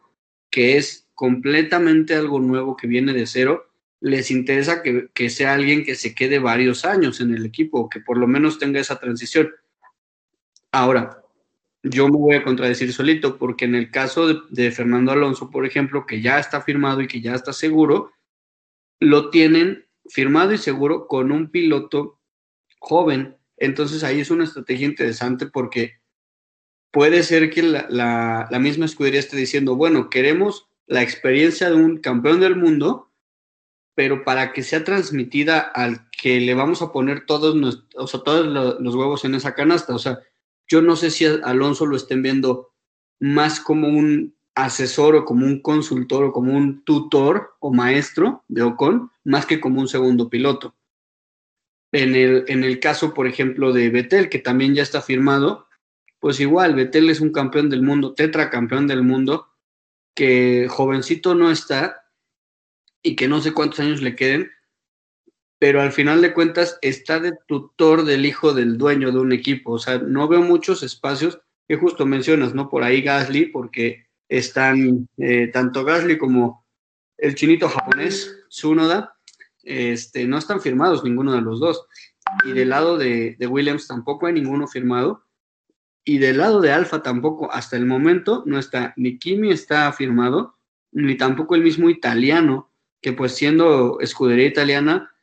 que es completamente algo nuevo que viene de cero, les interesa que, que sea alguien que se quede varios años en el equipo, que por lo menos tenga esa transición. Ahora, yo me voy a contradecir solito, porque en el caso de, de Fernando Alonso, por ejemplo, que ya está firmado y que ya está seguro, lo tienen firmado y seguro con un piloto joven. Entonces ahí es una estrategia interesante porque puede ser que la, misma escudería esté diciendo, bueno, queremos la experiencia de un campeón del mundo, pero para que sea transmitida al que le vamos a poner todos, o sea, todos los huevos en esa canasta. O sea, yo no sé si Alonso lo estén viendo más como un asesor o como un consultor o como un tutor o maestro de Ocon, más que como un segundo piloto. En el, en el caso, por ejemplo, de Betel, que también ya está firmado, pues igual, Betel es un campeón del mundo, tetracampeón del mundo, que jovencito no está y que no sé cuántos años le queden, pero al final de cuentas está de tutor del hijo del dueño de un equipo. O sea, no veo muchos espacios que justo mencionas, ¿no? Por ahí Gasly, porque están eh, tanto Gasly como el chinito japonés, Tsunoda, este, no están firmados ninguno de los dos. Y del lado de, Williams tampoco hay ninguno firmado. Y del lado de Alfa tampoco, hasta el momento, no está, ni Kimi está firmado, ni tampoco el mismo italiano, que pues siendo escudería italiana,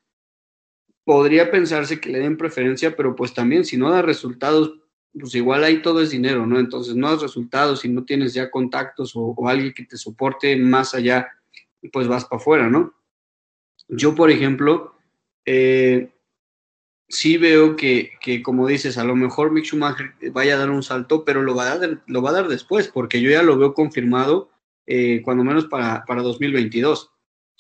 podría pensarse que le den preferencia, pero pues también si no da resultados, pues igual ahí todo es dinero, ¿no? Entonces no das resultados, si no tienes ya contactos o, alguien que te soporte más allá, pues vas para afuera, ¿no? Yo, por ejemplo, eh, sí veo que, como dices, a lo mejor Mick Schumacher vaya a dar un salto, pero lo va a dar, lo va a dar después, porque yo ya lo veo confirmado, eh, cuando menos para, para 2022.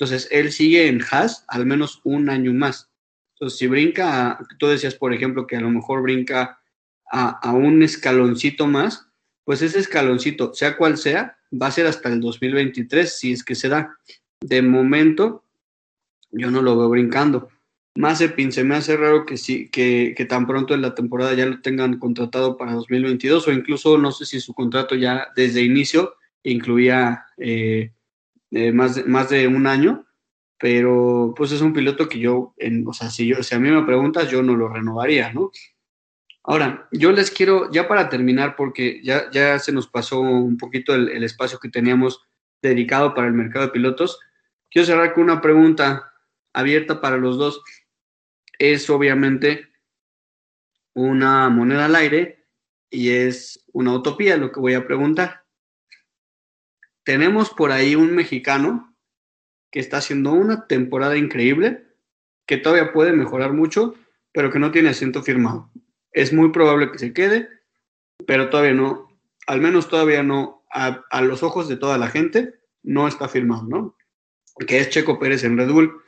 Entonces, él sigue en Haas al menos un año más. Entonces, si brinca, tú decías, por ejemplo, que a lo mejor brinca a, a un escaloncito más, pues ese escaloncito, sea cual sea, va a ser hasta el 2023, si es que se da. De momento, yo no lo veo brincando. Mazepin se me hace raro que sí, que, que, tan pronto en la temporada ya lo tengan contratado para 2022 o incluso no sé si su contrato ya desde inicio incluía eh, eh, más, de, más de un año, pero pues es un piloto que yo, en, o sea, si, yo, si a mí me preguntas, yo no lo renovaría, ¿no? Ahora, yo les quiero, ya para terminar, porque ya, ya se nos pasó un poquito el, el espacio que teníamos dedicado para el mercado de pilotos, quiero cerrar con una pregunta abierta para los dos. Es obviamente una moneda al aire y es una utopía lo que voy a preguntar. Tenemos por ahí un mexicano que está haciendo una temporada increíble, que todavía puede mejorar mucho, pero que no tiene asiento firmado. Es muy probable que se quede, pero todavía no, al menos todavía no, a, a los ojos de toda la gente, no está firmado, ¿no? Que es Checo Pérez en Red Bull.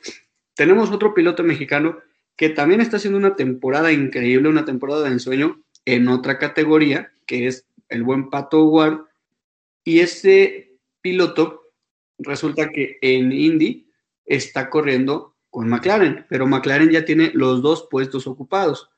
Tenemos otro piloto mexicano que también está haciendo una temporada increíble, una temporada de ensueño en otra categoría, que es el buen Pato Ward. Y este piloto resulta que en Indy está corriendo con McLaren, pero McLaren ya tiene los dos puestos ocupados.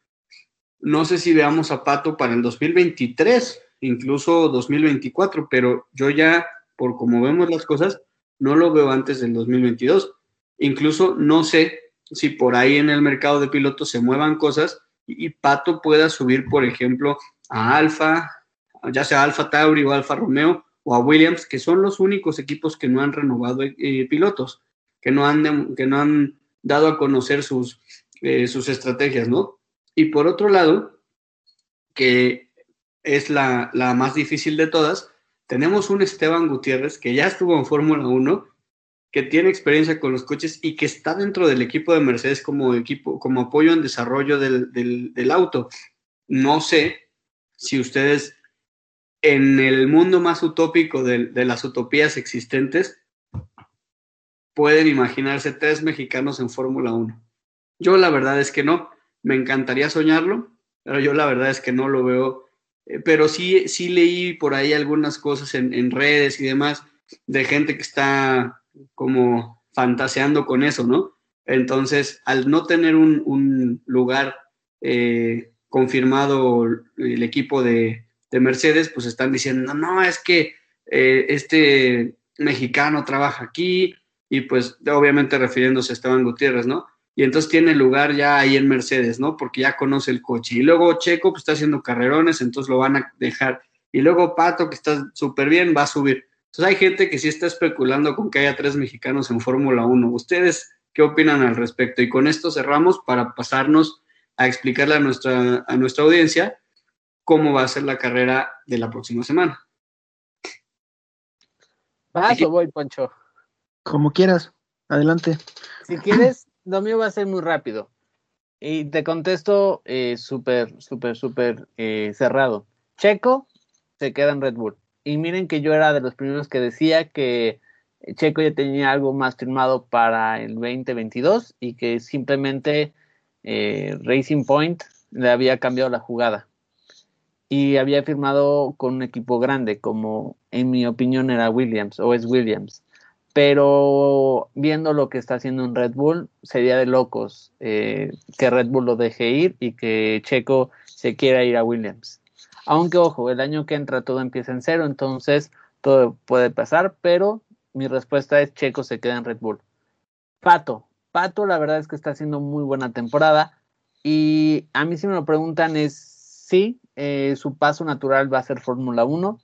No sé si veamos a Pato para el 2023, incluso 2024, pero yo ya, por como vemos las cosas, no lo veo antes del 2022. Incluso no sé si por ahí en el mercado de pilotos se muevan cosas y, Pato pueda subir, por ejemplo, a Alfa, ya sea Alfa Tauri o Alfa Romeo o a Williams, que son los únicos equipos que no han renovado eh, pilotos, que no han, que no han dado a conocer sus, eh, sus estrategias, ¿no? Y por otro lado, que es la, la más difícil de todas, tenemos un Esteban Gutiérrez que ya estuvo en Fórmula 1 que tiene experiencia con los coches y que está dentro del equipo de Mercedes como equipo, como apoyo en desarrollo del, del, auto. No sé si ustedes en el mundo más utópico de, de, las utopías existentes pueden imaginarse tres mexicanos en Fórmula 1. Yo la verdad es que no, me encantaría soñarlo, pero yo la verdad es que no lo veo. Eh, pero sí, sí leí por ahí algunas cosas en, redes y demás de gente que está como fantaseando con eso, ¿no? Entonces, al no tener un, lugar eh, confirmado el equipo de, Mercedes, pues están diciendo, no, es que eh, este mexicano trabaja aquí y pues obviamente refiriéndose a Esteban Gutiérrez, ¿no? Y entonces tiene lugar ya ahí en Mercedes, ¿no? Porque ya conoce el coche. Y luego Checo pues está haciendo carrerones, entonces lo van a dejar. Y luego Pato, que está súper bien, va a subir. Entonces hay gente que sí está especulando con que haya tres mexicanos en Fórmula 1. ¿Ustedes qué opinan al respecto? Y con esto cerramos para pasarnos a explicarle a nuestra, a nuestra audiencia cómo va a ser la carrera de la próxima semana.
Vas o voy, Poncho.
Como quieras, adelante.
Si quieres, lo mío va a ser muy rápido. Y te contesto eh, súper, súper, súper eh, cerrado. Checo se queda en Red Bull. Y miren que yo era de los primeros que decía que Checo ya tenía algo más firmado para el 2022 y que simplemente eh, Racing Point le había cambiado la jugada. Y había firmado con un equipo grande, como en mi opinión era Williams o es Williams. Pero viendo lo que está haciendo en Red Bull, sería de locos eh, que Red Bull lo deje ir y que Checo se quiera ir a Williams. Aunque, ojo, el año que entra todo empieza en cero, entonces todo puede pasar, pero mi respuesta es Checo se queda en Red Bull. Pato, Pato la verdad es que está haciendo muy buena temporada y a mí si me lo preguntan es sí, eh, su paso natural va a ser Fórmula 1,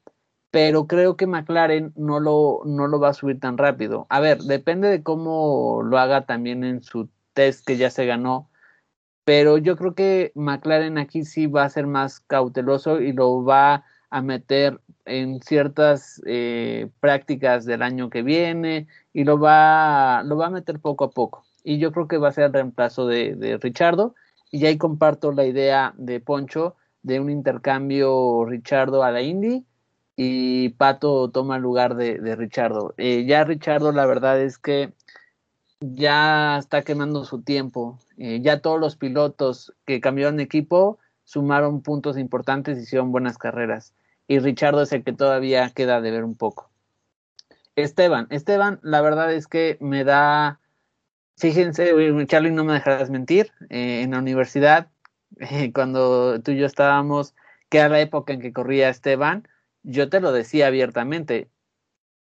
pero creo que McLaren no lo, no lo va a subir tan rápido. A ver, depende de cómo lo haga también en su test que ya se ganó pero yo creo que McLaren aquí sí va a ser más cauteloso y lo va a meter en ciertas eh, prácticas del año que viene y lo va, lo va a meter poco a poco. Y yo creo que va a ser el reemplazo de, de Richardo. Y ahí comparto la idea de Poncho de un intercambio Richardo a la Indy y Pato toma el lugar de, Richardo. Eh, ya Richardo la verdad es que ya está quemando su tiempo. Eh, ya todos los pilotos que cambiaron equipo sumaron puntos importantes y hicieron buenas carreras. Y Richardo es el que todavía queda de ver un poco. Esteban, Esteban, la verdad es que me da, fíjense, Charlie, no me dejarás mentir, eh, en la universidad, cuando tú y yo estábamos, que era la época en que corría Esteban, yo te lo decía abiertamente,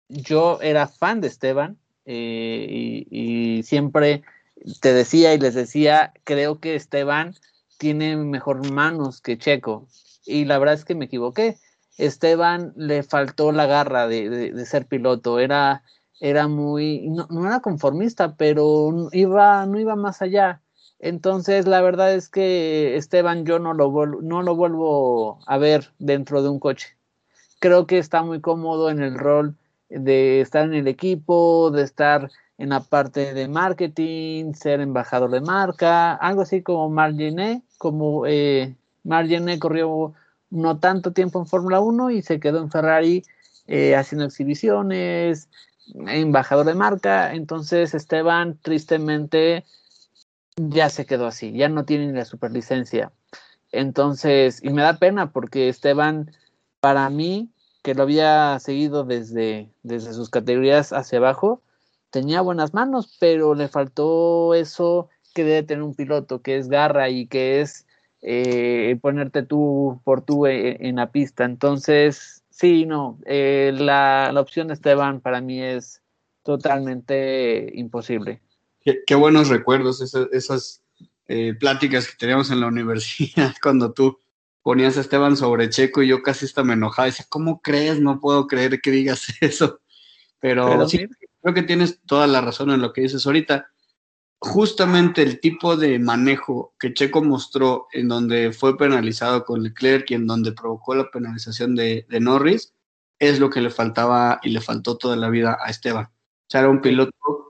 yo era fan de Esteban, eh, y, siempre te decía y les decía, creo que Esteban tiene mejor manos que Checo. Y la verdad es que me equivoqué. Esteban le faltó la garra de, de, ser piloto, era, era muy, no, no, era conformista, pero iba, no iba más allá. Entonces, la verdad es que Esteban yo no lo, no lo vuelvo a ver dentro de un coche. Creo que está muy cómodo en el rol de estar en el equipo, de estar en la parte de marketing, ser embajador de marca, algo así como Margené, como eh, corrió no tanto tiempo en Fórmula 1 y se quedó en Ferrari eh, haciendo exhibiciones, embajador de marca, entonces Esteban tristemente ya se quedó así, ya no tiene ni la superlicencia. Entonces, y me da pena porque Esteban, para mí, que lo había seguido desde, desde sus categorías hacia abajo, tenía buenas manos, pero le faltó eso que debe tener un piloto, que es garra y que es eh, ponerte tú por tú eh, en, la pista. Entonces, sí, no, eh, la, la, opción de Esteban para mí es totalmente imposible.
Qué, buenos recuerdos esas, esas pláticas que teníamos en la universidad cuando tú ponías a Esteban sobre Checo y yo casi hasta me enojaba. Decía, ¿cómo crees? No puedo creer que digas eso. Pero, sí, creo que tienes toda la razón en lo que dices ahorita. Justamente el tipo de manejo que Checo mostró en donde fue penalizado con Leclerc y en donde provocó la penalización de, de Norris es lo que le faltaba y le faltó toda la vida a Esteban. O sea, era un piloto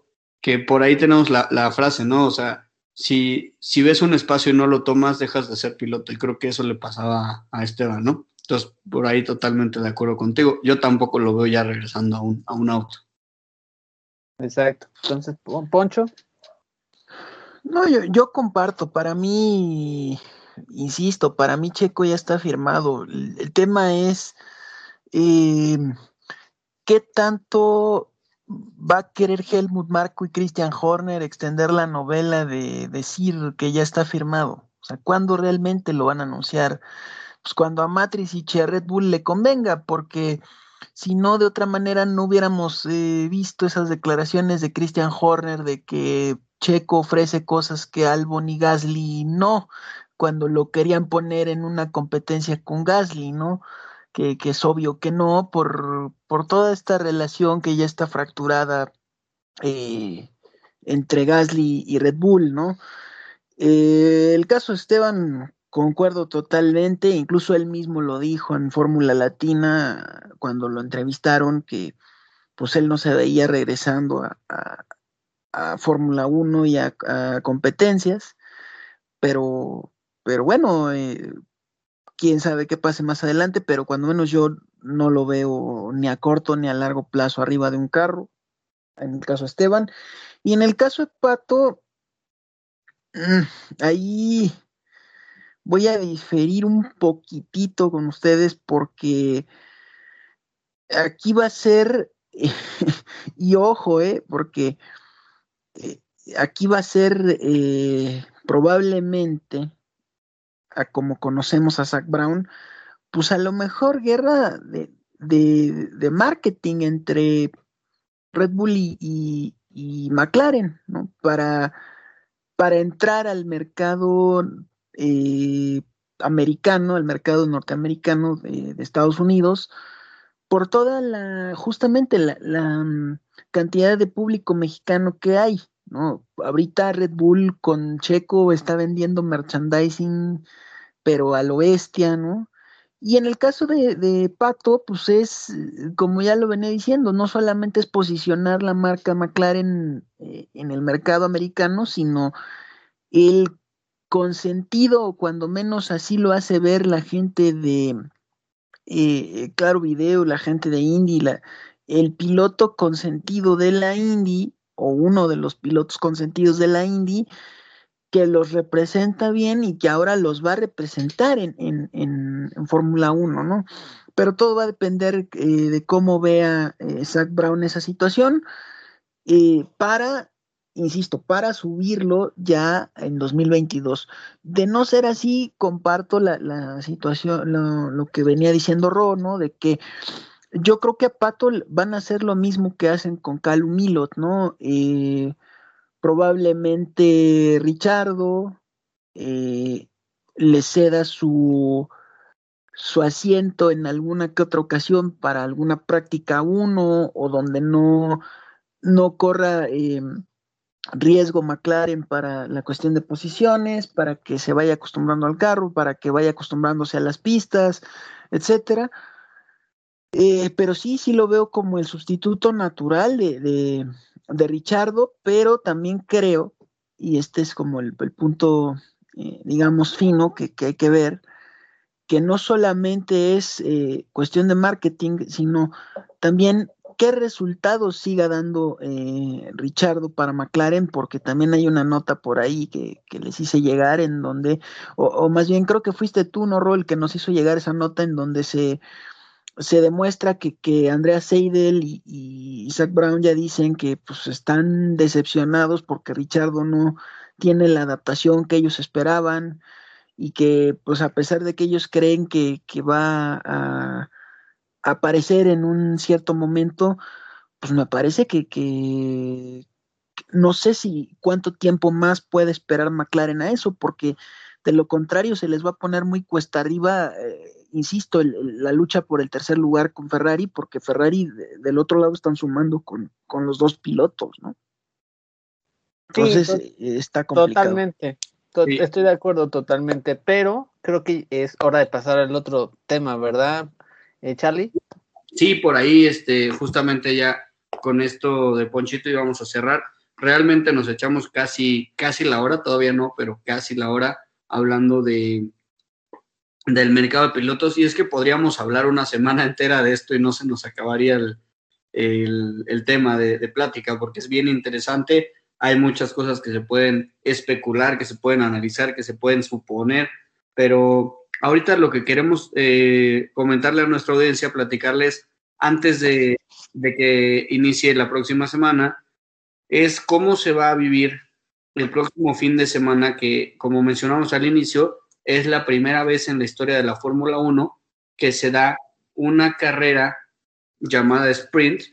que por ahí tenemos la, la frase, ¿no? O sea, si, si ves un espacio y no lo tomas, dejas de ser piloto. Y creo que eso le pasaba a Esteban, ¿no? Entonces, por ahí totalmente de acuerdo contigo. Yo tampoco lo veo ya regresando a un, a un auto.
Exacto. Entonces, Poncho.
No, yo, yo comparto. Para mí, insisto, para mí Checo ya está firmado. El, tema es eh, qué tanto va a querer Helmut Marco y Christian Horner extender la novela de decir que ya está firmado. O sea, ¿cuándo realmente lo van a anunciar? Pues cuando a Matrix y a Red Bull le convenga, porque si no, de otra manera no hubiéramos eh, visto esas declaraciones de Christian Horner de que Checo ofrece cosas que Albon y Gasly no, cuando lo querían poner en una competencia con Gasly, ¿no? Que, es obvio que no, por, por, toda esta relación que ya está fracturada eh, entre Gasly y Red Bull, ¿no? Eh, el caso Esteban, concuerdo totalmente, incluso él mismo lo dijo en Fórmula Latina cuando lo entrevistaron, que pues él no se veía regresando a, a, Fórmula 1 y a, competencias, pero, pero bueno, eh, quién sabe qué pase más adelante, pero cuando menos yo no lo veo ni a corto ni a largo plazo arriba de un carro, en el caso de Esteban. Y en el caso de Pato, mm, ahí voy a diferir un poquitito con ustedes porque aquí va a ser, y ojo, eh, porque eh, aquí va a ser eh, probablemente a como conocemos a Zach Brown, pues a lo mejor guerra de, de, marketing entre Red Bull y, y, McLaren, ¿no? Para, para, entrar al mercado eh, americano, al mercado norteamericano de, Estados Unidos, por toda la, justamente la, la, mm, cantidad de público mexicano que hay, ¿no? Ahorita Red Bull con Checo está vendiendo merchandising pero a lo bestia, ¿no? Y en el caso de, Pato, pues es, como ya lo venía diciendo, no solamente es posicionar la marca McLaren eh, en el mercado americano, sino el consentido, cuando menos así lo hace ver la gente de eh, Claro Video, la gente de Indy, la, el piloto consentido de la Indy, o uno de los pilotos consentidos de la Indy, que los representa bien y que ahora los va a representar en, en, en, Fórmula 1, ¿no? Pero todo va a depender eh, de cómo vea eh, Zach Brown esa situación eh, para, insisto, para subirlo ya en 2022. De no ser así, comparto la, la situación, lo, lo, que venía diciendo Ro, ¿no? De que yo creo que a Pato van a hacer lo mismo que hacen con Calum Milot, ¿no? Eh, probablemente Richardo eh, le ceda su, su asiento en alguna que otra ocasión para alguna práctica uno o donde no, no corra eh, riesgo McLaren para la cuestión de posiciones, para que se vaya acostumbrando al carro, para que vaya acostumbrándose a las pistas, etcétera. Eh, pero sí, sí lo veo como el sustituto natural de, de, de Richardo, pero también creo, y este es como el, el punto, eh, digamos, fino que, que, hay que ver, que no solamente es eh, cuestión de marketing, sino también qué resultados siga dando eh, Richardo para McLaren, porque también hay una nota por ahí que, que les hice llegar en donde, o, o, más bien creo que fuiste tú, ¿no, Ro, el que nos hizo llegar esa nota en donde se se demuestra que, que Andrea Seidel y, Isaac Brown ya dicen que pues están decepcionados porque Richardo no tiene la adaptación que ellos esperaban y que pues a pesar de que ellos creen que, que va a, a, aparecer en un cierto momento, pues me parece que, que no sé si cuánto tiempo más puede esperar McLaren a eso, porque de lo contrario se les va a poner muy cuesta arriba. Eh, insisto, el, la lucha por el tercer lugar con Ferrari, porque Ferrari de, del otro lado están sumando con, con, los dos pilotos, ¿no? Entonces sí, está complicado.
Totalmente, to sí. estoy de acuerdo totalmente, pero creo que es hora de pasar al otro tema, ¿verdad, eh, Charlie?
Sí, por ahí, este, justamente ya con esto de Ponchito íbamos a cerrar. Realmente nos echamos casi, casi la hora, todavía no, pero casi la hora hablando de, del mercado de pilotos y es que podríamos hablar una semana entera de esto y no se nos acabaría el, el, tema de, de, plática porque es bien interesante, hay muchas cosas que se pueden especular, que se pueden analizar, que se pueden suponer, pero ahorita lo que queremos eh, comentarle a nuestra audiencia, platicarles antes de, de que inicie la próxima semana, es cómo se va a vivir el próximo fin de semana que, como mencionamos al inicio, es la primera vez en la historia de la Fórmula 1 que se da una carrera llamada sprint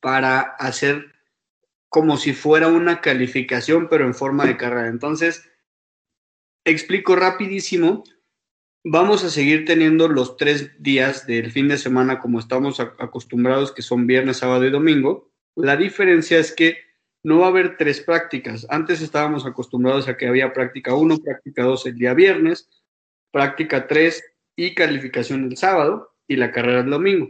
para hacer como si fuera una calificación, pero en forma de carrera. Entonces, explico rapidísimo. Vamos a seguir teniendo los tres días del fin de semana como estamos acostumbrados, que son viernes, sábado y domingo. La diferencia es que no va a haber tres prácticas. Antes estábamos acostumbrados a que había práctica 1, práctica 2 el día viernes, práctica 3 y calificación el sábado y la carrera el domingo.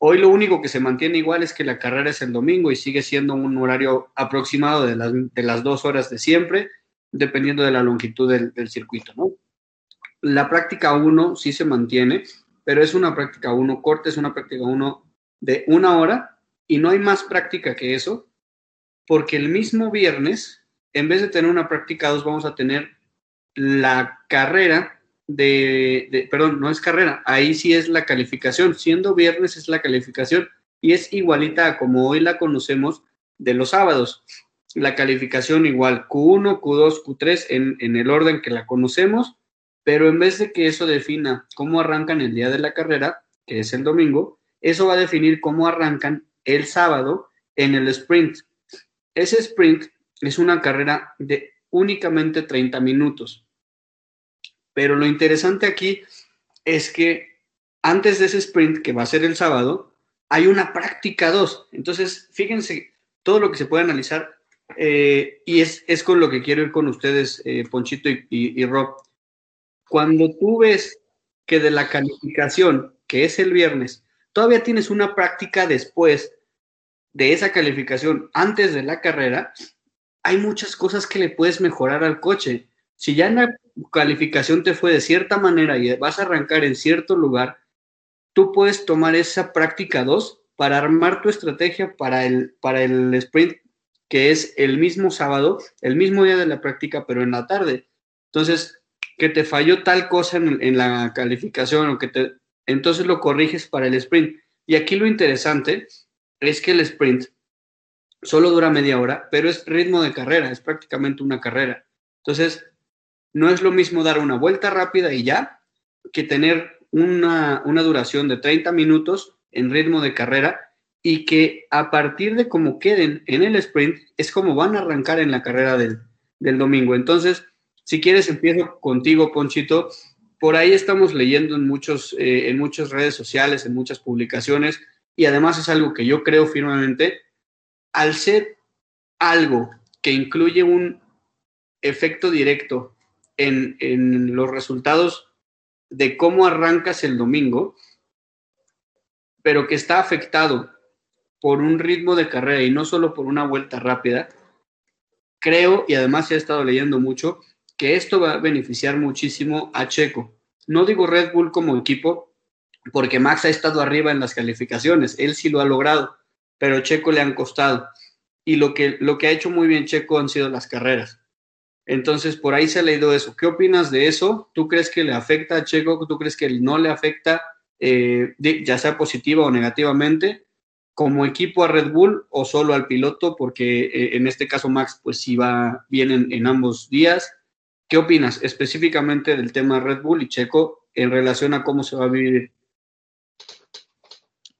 Hoy lo único que se mantiene igual es que la carrera es el domingo y sigue siendo un horario aproximado de las, de las dos horas de siempre, dependiendo de la longitud del, circuito. La práctica 1 sí se mantiene, pero es una práctica 1 corta, es una práctica 1 de una hora y no hay más práctica que eso porque el mismo viernes, en vez de tener una práctica 2, vamos a tener la carrera de, perdón, no es carrera, ahí sí es la calificación, siendo viernes es la calificación y es igualita a como hoy la conocemos de los sábados. La calificación igual Q1, Q2, Q3 en, en el orden que la conocemos, pero en vez de que eso defina cómo arrancan el día de la carrera, que es el domingo, eso va a definir cómo arrancan el sábado en el sprint. Ese sprint es una carrera de únicamente 30 minutos. Pero lo interesante aquí es que antes de ese sprint, que va a ser el sábado, hay una práctica 2. Entonces, fíjense todo lo que se puede analizar eh, y es, es, con lo que quiero ir con ustedes, eh, Ponchito y, Rob. Cuando tú ves que de la calificación, que es el viernes, todavía tienes una práctica después de esa calificación antes de la carrera, hay muchas cosas que le puedes mejorar al coche. Si ya en la calificación te fue de cierta manera y vas a arrancar en cierto lugar, tú puedes tomar esa práctica 2 para armar tu estrategia para el, para el sprint, que es el mismo sábado, el mismo día de la práctica, pero en la tarde. Entonces, que te falló tal cosa en, en la calificación o que te... Entonces lo corriges para el sprint. Y aquí lo interesante es que el sprint solo dura media hora, pero es ritmo de carrera, es prácticamente una carrera. Entonces, no es lo mismo dar una vuelta rápida y ya, que tener una, una duración de 30 minutos en ritmo de carrera y que a partir de cómo queden en el sprint es como van a arrancar en la carrera del, del domingo. Entonces, si quieres, empiezo contigo, Ponchito. Por ahí estamos leyendo en, muchos, eh, en muchas redes sociales, en muchas publicaciones, y además es algo que yo creo firmemente, al ser algo que incluye un efecto directo en, en los resultados de cómo arrancas el domingo, pero que está afectado por un ritmo de carrera y no solo por una vuelta rápida, creo, y además he estado leyendo mucho, que esto va a beneficiar muchísimo a Checo. No digo Red Bull como equipo, porque Max ha estado arriba en las calificaciones, él sí lo ha logrado, pero Checo le han costado. Y lo que, lo que ha hecho muy bien Checo han sido las carreras. Entonces, por ahí se ha leído eso. ¿Qué opinas de eso? ¿Tú crees que le afecta a Checo? ¿Tú crees que no le afecta, eh, ya sea positiva o negativamente? como equipo a Red Bull o solo al piloto, porque eh, en este caso Max pues sí va bien en, ambos días. ¿Qué opinas específicamente del tema Red Bull y Checo en relación a cómo se va a vivir?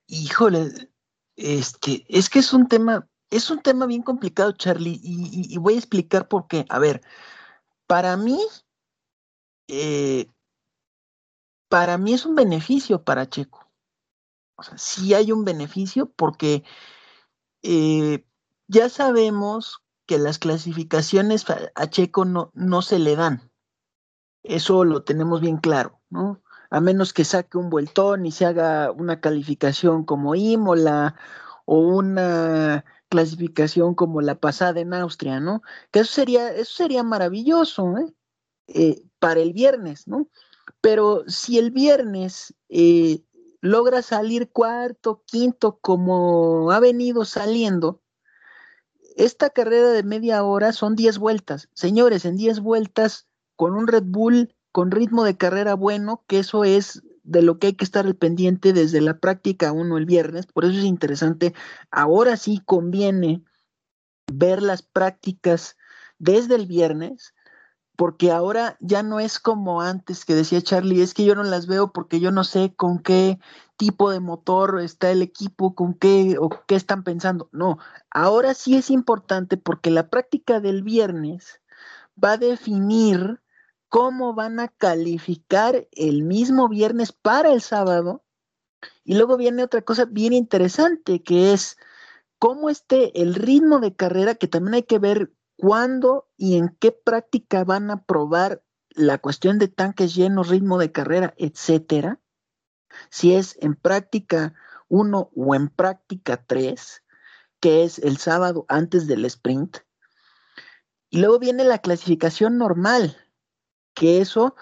Híjole, este, es que es un tema, es un tema bien complicado, Charlie, y, voy a explicar por qué. A ver, para mí, eh, para mí es un beneficio para Checo. O sea, sí hay un beneficio porque eh, ya sabemos que las clasificaciones a Checo no, no se le dan. Eso lo tenemos bien claro, ¿no? A menos que saque un vueltón y se haga una calificación como Imola o una clasificación como la pasada en Austria, ¿no? Que eso sería, eso sería maravilloso, ¿eh? eh para el viernes, ¿no? Pero si el viernes eh, logra salir cuarto, quinto, como ha venido saliendo, esta carrera de media hora son 10 vueltas. Señores, en 10 vueltas, con un Red Bull con ritmo de carrera bueno, que eso es de lo que hay que estar al pendiente desde la práctica 1 el viernes, por eso es interesante. Ahora sí conviene ver las prácticas desde el viernes porque ahora ya no es como antes que decía Charlie, es que yo no las veo porque yo no sé con qué tipo de motor está el equipo, con qué o qué están pensando. No, ahora sí es importante porque la práctica del viernes va a definir cómo van a calificar el mismo viernes para el sábado. Y luego viene otra cosa bien interesante que es cómo esté el ritmo de carrera, que también hay que ver cuándo y en qué práctica van a probar la cuestión de tanques llenos, ritmo de carrera, etcétera. Si es en práctica 1 o en práctica 3, que es el sábado antes del sprint. Y luego viene la clasificación normal, que eso,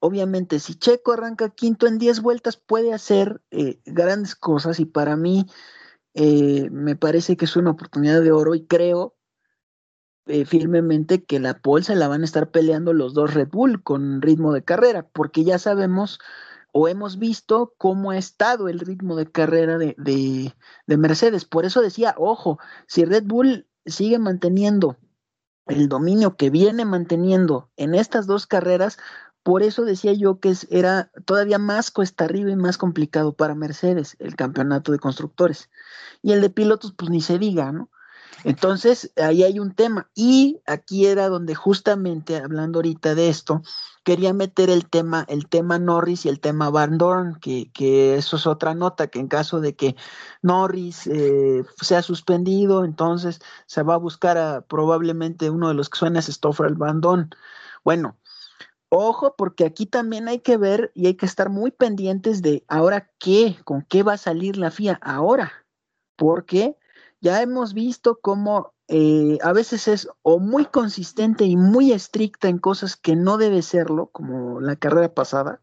obviamente, si Checo arranca quinto en 10 vueltas, puede hacer eh, grandes cosas y para mí eh, me parece que es una oportunidad de oro y creo eh, firmemente que la pole se la van a estar peleando los dos Red Bull con ritmo de carrera, porque ya sabemos o hemos visto cómo ha estado el ritmo de carrera de, de, Mercedes. Por eso decía, ojo, si Red Bull sigue manteniendo el dominio que viene manteniendo en estas dos carreras, por eso decía yo que era todavía más cuesta arriba y más complicado para Mercedes el campeonato de constructores. Y el de pilotos, pues ni se diga, ¿no? Entonces, ahí hay un tema. Y aquí era donde justamente, hablando ahorita de esto, quería meter el tema, el tema Norris y el tema Van Dorn, que, que eso es otra nota, que en caso de que Norris eh, sea suspendido, entonces se va a buscar probablemente uno de los que suena es Stoffel Van Dorn. Bueno, Ojo, porque aquí también hay que ver y hay que estar muy pendientes de ahora qué, con qué va a salir la FIA ahora, porque ya hemos visto cómo eh, a veces es o muy consistente y muy estricta en cosas que no debe serlo, como la carrera pasada,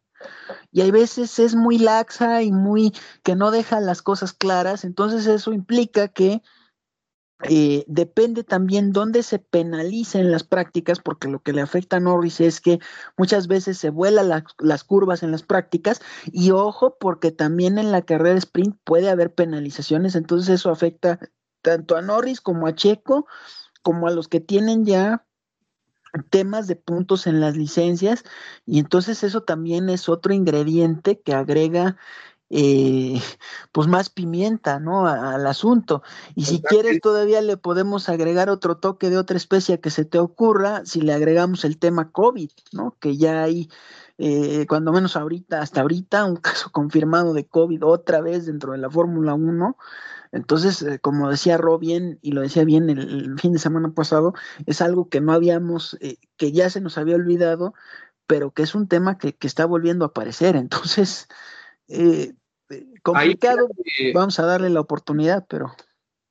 y hay veces es muy laxa y muy que no deja las cosas claras, entonces eso implica que eh, depende también dónde se penalicen las prácticas, porque lo que le afecta a Norris es que muchas veces se vuelan las curvas en las prácticas y ojo, porque también en la carrera sprint puede haber penalizaciones, entonces eso afecta tanto a Norris como a Checo, como a los que tienen ya temas de puntos en las licencias y entonces eso también es otro ingrediente que agrega eh, pues más pimienta, ¿no? al asunto. Y si quieres todavía le podemos agregar otro toque de otra especie que se te ocurra si le agregamos el tema COVID, ¿no? Que ya hay, eh, cuando menos ahorita, hasta ahorita, un caso confirmado de COVID otra vez dentro de la Fórmula 1. Entonces, eh, como decía Ro bien, y lo decía bien el, fin de semana pasado, es algo que no habíamos, eh, que ya se nos había olvidado, pero que es un tema que, que está volviendo a aparecer. Entonces, eh, complicado, vamos a darle la oportunidad, pero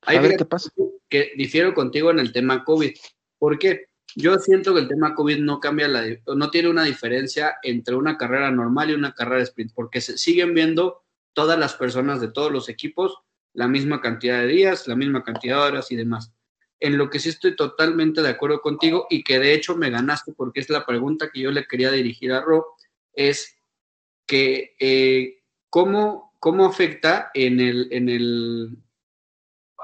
a ver qué pasa. Que difiero contigo en el tema COVID. ¿Por qué? Yo siento que el tema COVID no cambia la, no tiene una diferencia entre una carrera normal y una carrera sprint, porque se siguen viendo todas las personas de todos los equipos la misma cantidad de días, la misma cantidad de horas y demás. En lo que sí estoy totalmente de acuerdo contigo y que de hecho me ganaste porque es la pregunta que yo le quería dirigir a Ro, es que eh, ¿cómo, cómo afecta en el, en, el,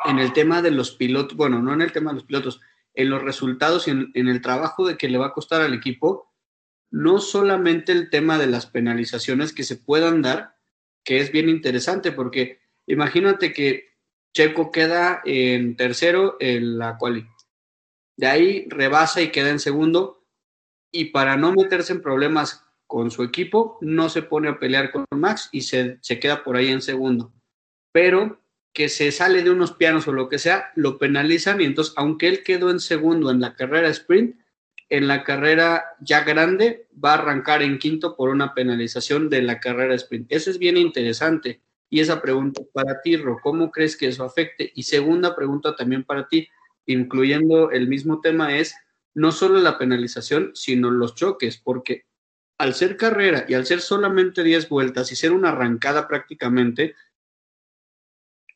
en el tema de los pilotos, bueno, no en el tema de los pilotos, en los resultados y en, en el trabajo de que le va a costar al equipo, no solamente el tema de las penalizaciones que se puedan dar, que es bien interesante porque Imagínate que Checo queda en tercero en la quali. De ahí rebasa y queda en segundo. Y para no meterse en problemas con su equipo, no se pone a pelear con Max y se, se queda por ahí en segundo. Pero que se sale de unos pianos o lo que sea, lo penalizan y entonces, aunque él quedó en segundo en la carrera sprint, en la carrera ya grande va a arrancar en quinto por una penalización de la carrera sprint. Eso es bien interesante y esa pregunta para ti, Ro, ¿cómo crees que eso afecte? Y segunda pregunta también para ti, incluyendo el mismo tema, es no solo la penalización, sino los choques, porque al ser carrera y al ser solamente 10 vueltas y ser una arrancada prácticamente,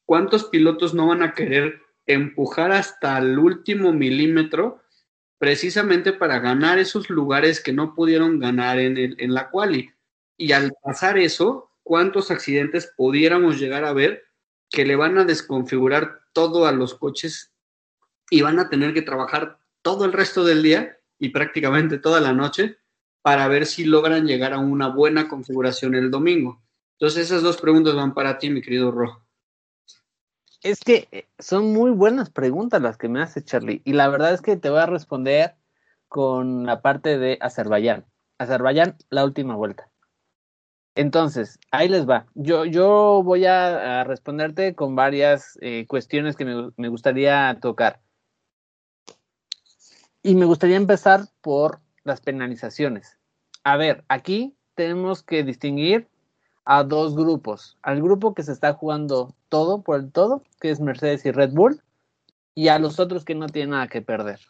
¿cuántos pilotos no van a querer empujar hasta el último milímetro precisamente para ganar esos lugares que no pudieron ganar en, el, en la quali? Y al pasar eso, cuántos accidentes pudiéramos llegar a ver que le van a desconfigurar todo a los coches y van a tener que trabajar todo el resto del día y prácticamente toda la noche para ver si logran llegar a una buena configuración el domingo. Entonces esas dos preguntas van para ti, mi querido Ro.
Es que eh, son muy buenas preguntas las que me hace Charlie y la verdad es que te voy a responder con la parte de Azerbaiyán. Azerbaiyán, la última vuelta. Entonces, ahí les va. Yo, yo voy a, responderte con varias eh, cuestiones que me, gustaría tocar. Y me gustaría empezar por las penalizaciones. A ver, aquí tenemos que distinguir a dos grupos. Al grupo que se está jugando todo por el todo, que es Mercedes y Red Bull, y a los otros que no tienen nada que perder.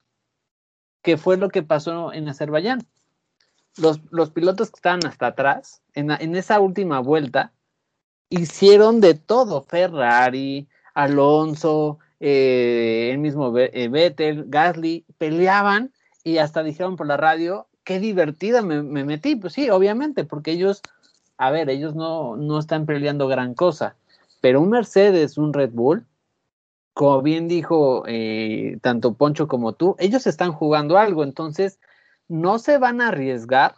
¿Qué fue lo que pasó en Azerbaiyán? Los, pilotos que estaban hasta atrás, en, esa última vuelta, hicieron de todo. Ferrari, Alonso, eh, el mismo eh, Vettel, Gasly, peleaban y hasta dijeron por la radio, qué divertida me, metí. Pues sí, obviamente, porque ellos, a ver, ellos no, no están peleando gran cosa. Pero un Mercedes, un Red Bull, como bien dijo eh, tanto Poncho como tú, ellos están jugando algo. Entonces, no se van a arriesgar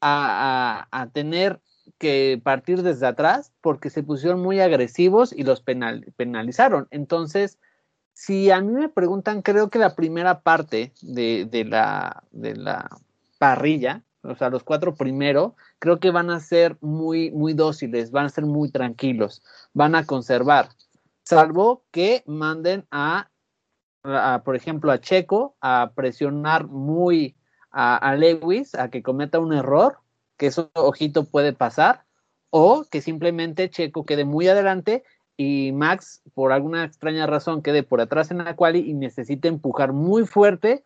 a, tener que partir desde atrás porque se pusieron muy agresivos y los penalizaron. Entonces, si a mí me preguntan, creo que la primera parte de, la, de la parrilla, o sea, los cuatro primero, creo que van a ser muy, muy dóciles, van a ser muy tranquilos, van a conservar, salvo que manden a, a por ejemplo, a Checo a presionar muy a, Lewis a que cometa un error, que eso ojito puede pasar, o que simplemente Checo quede muy adelante y Max, por alguna extraña razón, quede por atrás en la quali y necesite empujar muy fuerte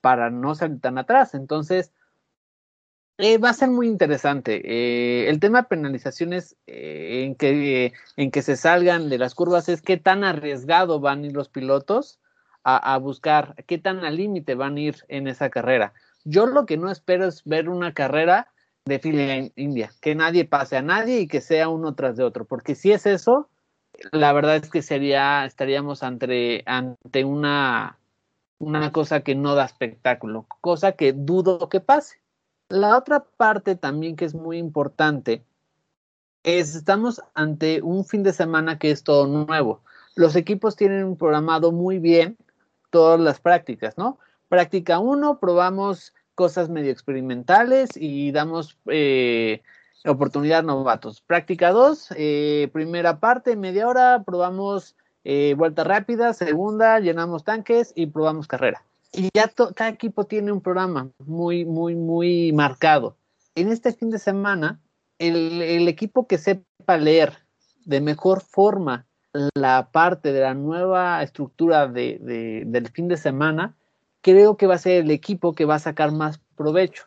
para no salir tan atrás. Entonces, eh, va a ser muy interesante. Eh, el tema de penalizaciones eh, en, que, en que se salgan de las curvas es qué tan arriesgado van a ir los pilotos a, a buscar, qué tan al límite van a ir en esa carrera. Yo lo que no espero es ver una carrera de fila India, que nadie pase a nadie y que sea uno tras de otro, porque si es eso, la verdad es que sería, estaríamos ante, ante una, una cosa que no da espectáculo, cosa que dudo que pase. La otra parte también que es muy importante es estamos ante un fin de semana que es todo nuevo. Los equipos tienen programado muy bien todas las prácticas, ¿no? Práctica 1, probamos cosas medio experimentales y damos eh, oportunidad a novatos. Práctica 2, eh, primera parte, media hora, probamos eh, vuelta rápida, segunda, llenamos tanques y probamos carrera. Y ya cada equipo tiene un programa muy, muy, muy marcado. En este fin de semana, el, equipo que sepa leer de mejor forma la parte de la nueva estructura de, del fin de semana, creo que va a ser el equipo que va a sacar más provecho.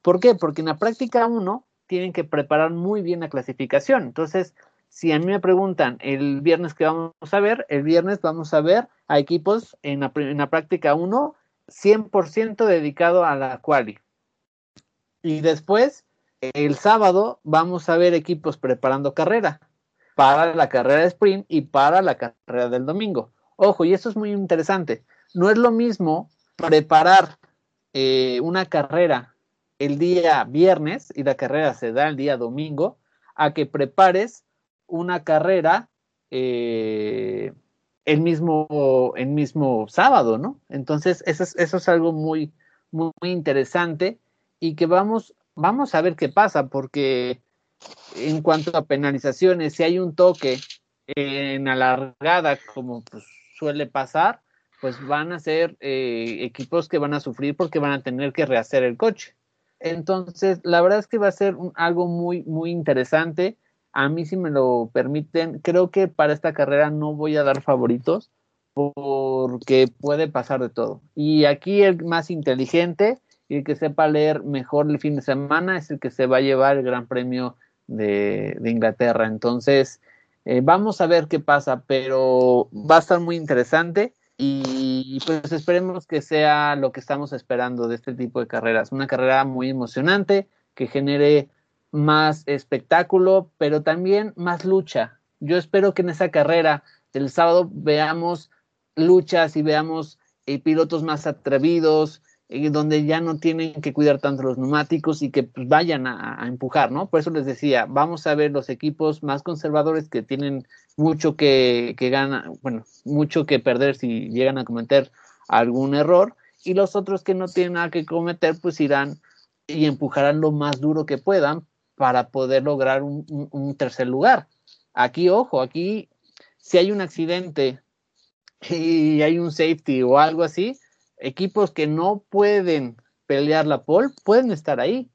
¿Por qué? Porque en la práctica 1 tienen que preparar muy bien la clasificación. Entonces, si a mí me preguntan el viernes que vamos a ver, el viernes vamos a ver a equipos en la, práctica 1 100% dedicado a la quali. Y después, el sábado, vamos a ver equipos preparando carrera para la carrera de sprint y para la carrera del domingo. Ojo, y esto es muy interesante. No es lo mismo preparar eh, una carrera el día viernes y la carrera se da el día domingo a que prepares una carrera eh, el, mismo, el mismo sábado, ¿no? Entonces, eso es, eso es algo muy, muy, interesante y que vamos, vamos a ver qué pasa, porque en cuanto a penalizaciones, si hay un toque en alargada, como pues, suele pasar, pues van a ser eh, equipos que van a sufrir porque van a tener que rehacer el coche. Entonces, la verdad es que va a ser algo muy, muy interesante. A mí, si me lo permiten, creo que para esta carrera no voy a dar favoritos porque puede pasar de todo. Y aquí el más inteligente y el que sepa leer mejor el fin de semana es el que se va a llevar el Gran Premio de, Inglaterra. Entonces, eh, vamos a ver qué pasa, pero va a estar muy interesante y pues esperemos que sea lo que estamos esperando de este tipo de carreras. Una carrera muy emocionante que genere más espectáculo, pero también más lucha. Yo espero que en esa carrera del sábado veamos luchas y veamos eh, pilotos más atrevidos, eh, donde ya no tienen que cuidar tanto los neumáticos y que pues, vayan a, empujar, ¿no? Por eso les decía, vamos a ver los equipos más conservadores que tienen mucho que, que ganar, bueno, mucho que perder si llegan a cometer algún error, y los otros que no tienen nada que cometer, pues irán y empujarán lo más duro que puedan para poder lograr un, tercer lugar. Aquí, ojo, aquí si hay un accidente y hay un safety o algo así, equipos que no pueden pelear la pole pueden estar ahí.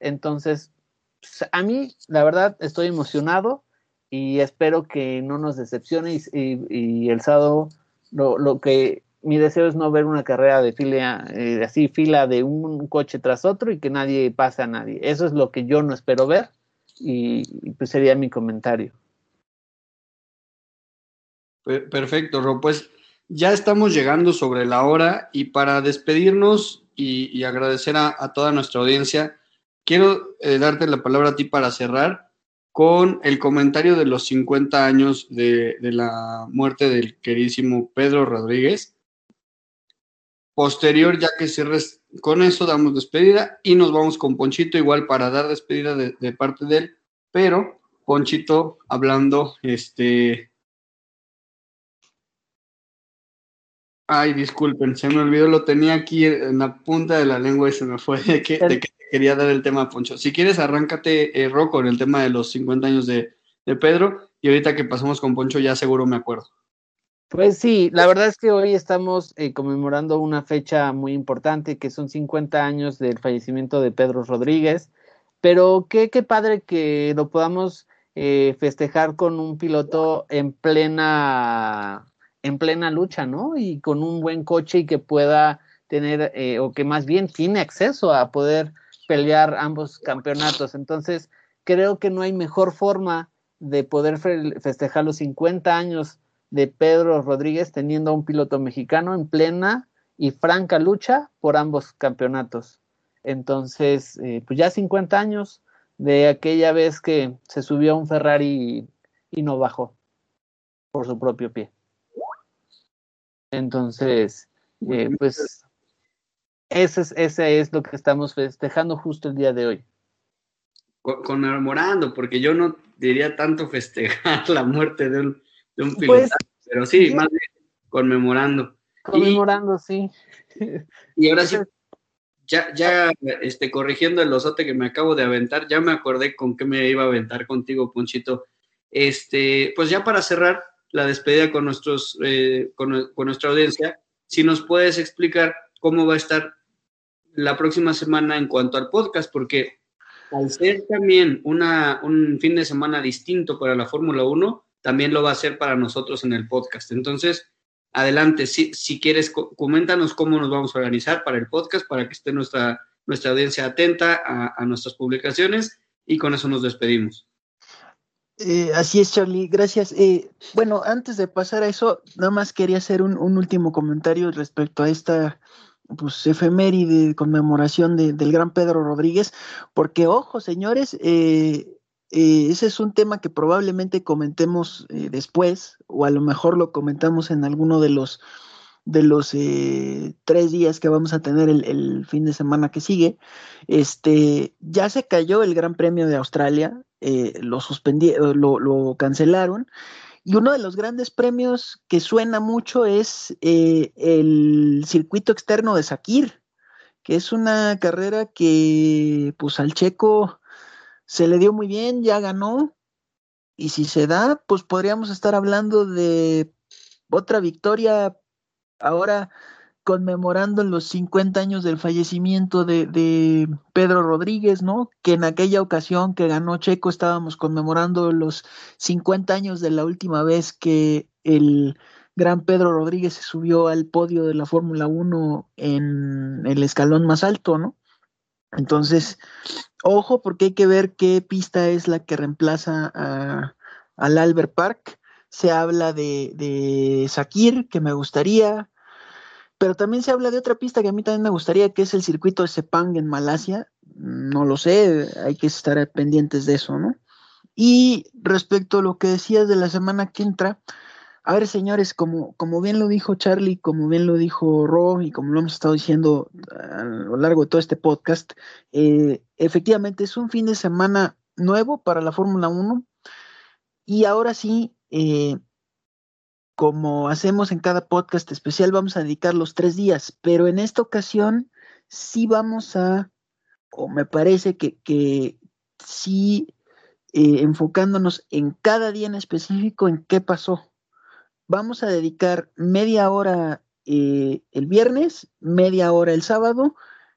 Entonces, pues, a mí, la verdad, estoy emocionado y espero que no nos decepcione y, el sábado lo, que mi deseo es no ver una carrera de fila, eh, así, fila de un coche tras otro y que nadie pase a nadie. Eso es lo que yo no espero ver y, pues sería mi comentario.
Perfecto, Rob. Pues ya estamos llegando sobre la hora y para despedirnos y, agradecer a, toda nuestra audiencia, quiero eh, darte la palabra a ti para cerrar con el comentario de los 50 años de, de la muerte del queridísimo Pedro Rodríguez. Posterior, ya que cierres con eso, damos despedida y nos vamos con Ponchito, igual para dar despedida de, parte de él, pero Ponchito hablando, este... Ay, disculpen, se me olvidó, lo tenía aquí en la punta de la lengua y se me fue de que, de que quería dar el tema Poncho. Si quieres, arráncate, eh, Rocco, en el tema de los 50 años de, de Pedro y ahorita que pasamos con Poncho ya seguro me acuerdo.
Pues sí, la verdad es que hoy estamos eh, conmemorando una fecha muy importante, que son 50 años del fallecimiento de Pedro Rodríguez, pero qué, qué padre que lo podamos eh, festejar con un piloto en plena, en plena lucha, ¿no? Y con un buen coche y que pueda tener, eh, o que más bien tiene acceso a poder pelear ambos campeonatos. Entonces, creo que no hay mejor forma de poder festejar los 50 años de Pedro Rodríguez teniendo a un piloto mexicano en plena y franca lucha por ambos campeonatos. Entonces, eh, pues ya 50 años de aquella vez que se subió a un Ferrari y, no bajó por su propio pie. Entonces, eh, pues ese es, ese es lo que estamos festejando justo el día de hoy.
Conmemorando, porque yo no diría tanto festejar la muerte de un, de un pues, pero sí, más bien conmemorando.
Conmemorando, sí.
Y ahora sí, ya, ya este, corrigiendo el osote que me acabo de aventar, ya me acordé con qué me iba a aventar contigo, Ponchito. Este, pues ya para cerrar la despedida con, nuestros, eh, con, nuestra audiencia, si nos puedes explicar cómo va a estar la próxima semana en cuanto al podcast, porque al ser también una, un fin de semana distinto para la Fórmula 1, también lo va a ser para nosotros en el podcast. Entonces, adelante, si, si quieres, coméntanos cómo nos vamos a organizar para el podcast, para que esté nuestra, nuestra audiencia atenta a, nuestras publicaciones y con eso nos despedimos.
Eh, así es, Charlie, gracias. Eh, bueno, antes de pasar a eso, nada más quería hacer un, último comentario respecto a esta pues, efeméride de conmemoración del gran Pedro Rodríguez, porque, ojo, señores, eh, eh, ese es un tema que probablemente comentemos después, o a lo mejor lo comentamos en alguno de los de los eh, tres días que vamos a tener el, fin de semana que sigue. Este, ya se cayó el Gran Premio de Australia, lo suspendieron, lo, lo, cancelaron. Y uno de los grandes premios que suena mucho es el circuito externo de Sakir, que es una carrera que, pues, al checo se le dio muy bien, ya ganó. Y si se da, pues podríamos estar hablando de otra victoria ahora conmemorando los 50 años del fallecimiento de, Pedro Rodríguez, ¿no? Que en aquella ocasión que ganó Checo estábamos conmemorando los 50 años de la última vez que el gran Pedro Rodríguez se subió al podio de la Fórmula 1 en el escalón más alto, ¿no? Entonces, ojo, porque hay que ver qué pista es la que reemplaza al Albert Park. Se habla de, de Sakir, que me gustaría, pero también se habla de otra pista que a mí también me gustaría, que es el circuito de Sepang en Malasia. No lo sé, hay que estar pendientes de eso, ¿no? Y respecto a lo que decías de la semana que entra, a ver, señores, como, como bien lo dijo Charlie, como bien lo dijo Ro y como lo hemos estado diciendo a lo largo de todo este podcast, eh, efectivamente es un fin de semana nuevo para la Fórmula 1 y ahora sí, eh, como hacemos en cada podcast especial, vamos a dedicar los tres días, pero en esta ocasión sí vamos a, o me parece que, sí, eh, enfocándonos en cada día en específico, en qué pasó. Vamos a dedicar media hora eh, el viernes, media hora el sábado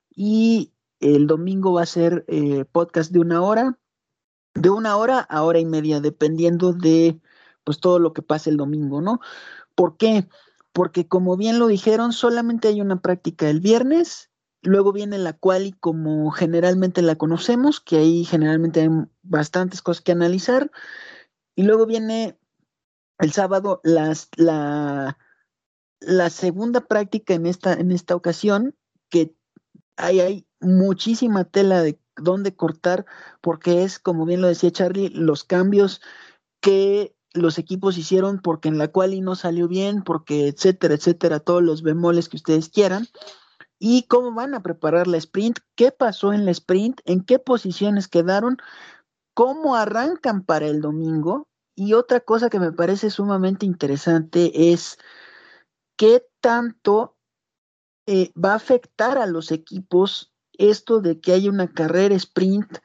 y el domingo va a ser podcast de una hora, de una hora a hora y media, dependiendo de pues todo lo que pase el domingo, ¿no? ¿Por qué? Porque como bien lo dijeron, solamente hay una práctica el viernes, luego viene la cual y como generalmente la conocemos, que ahí generalmente hay bastantes cosas que analizar, y luego viene el sábado la, la segunda práctica en esta, en esta ocasión, que hay, hay muchísima tela de dónde cortar, porque es, como bien lo decía Charlie, los cambios que los equipos hicieron porque en la cual y no salió bien, porque etcétera, etcétera, todos los bemoles que ustedes quieran. Y cómo van a preparar la sprint, qué pasó en la sprint, en qué posiciones quedaron, cómo arrancan para el domingo, y otra cosa que me parece sumamente interesante es qué tanto eh, va a afectar a los equipos esto de que haya una carrera sprint,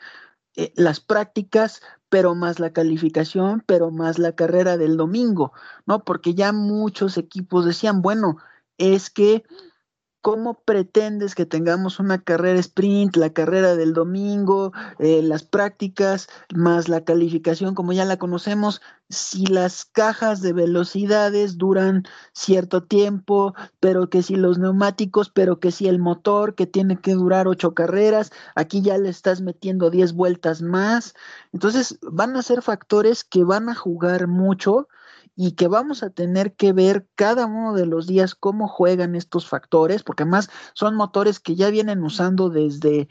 eh, las prácticas, pero más la calificación, pero más la carrera del domingo, ¿no? Porque ya muchos equipos decían, bueno, es que ¿cómo pretendes que tengamos una carrera sprint, la carrera del domingo, eh, las prácticas, más la calificación como ya la conocemos, si las cajas de velocidades duran cierto tiempo, pero que si los neumáticos, pero que si el motor que tiene que durar ocho carreras, aquí ya le estás metiendo diez vueltas más. Entonces van a ser factores que van a jugar mucho y que vamos a tener que ver cada uno de los días cómo juegan estos factores, porque además son motores que ya vienen usando desde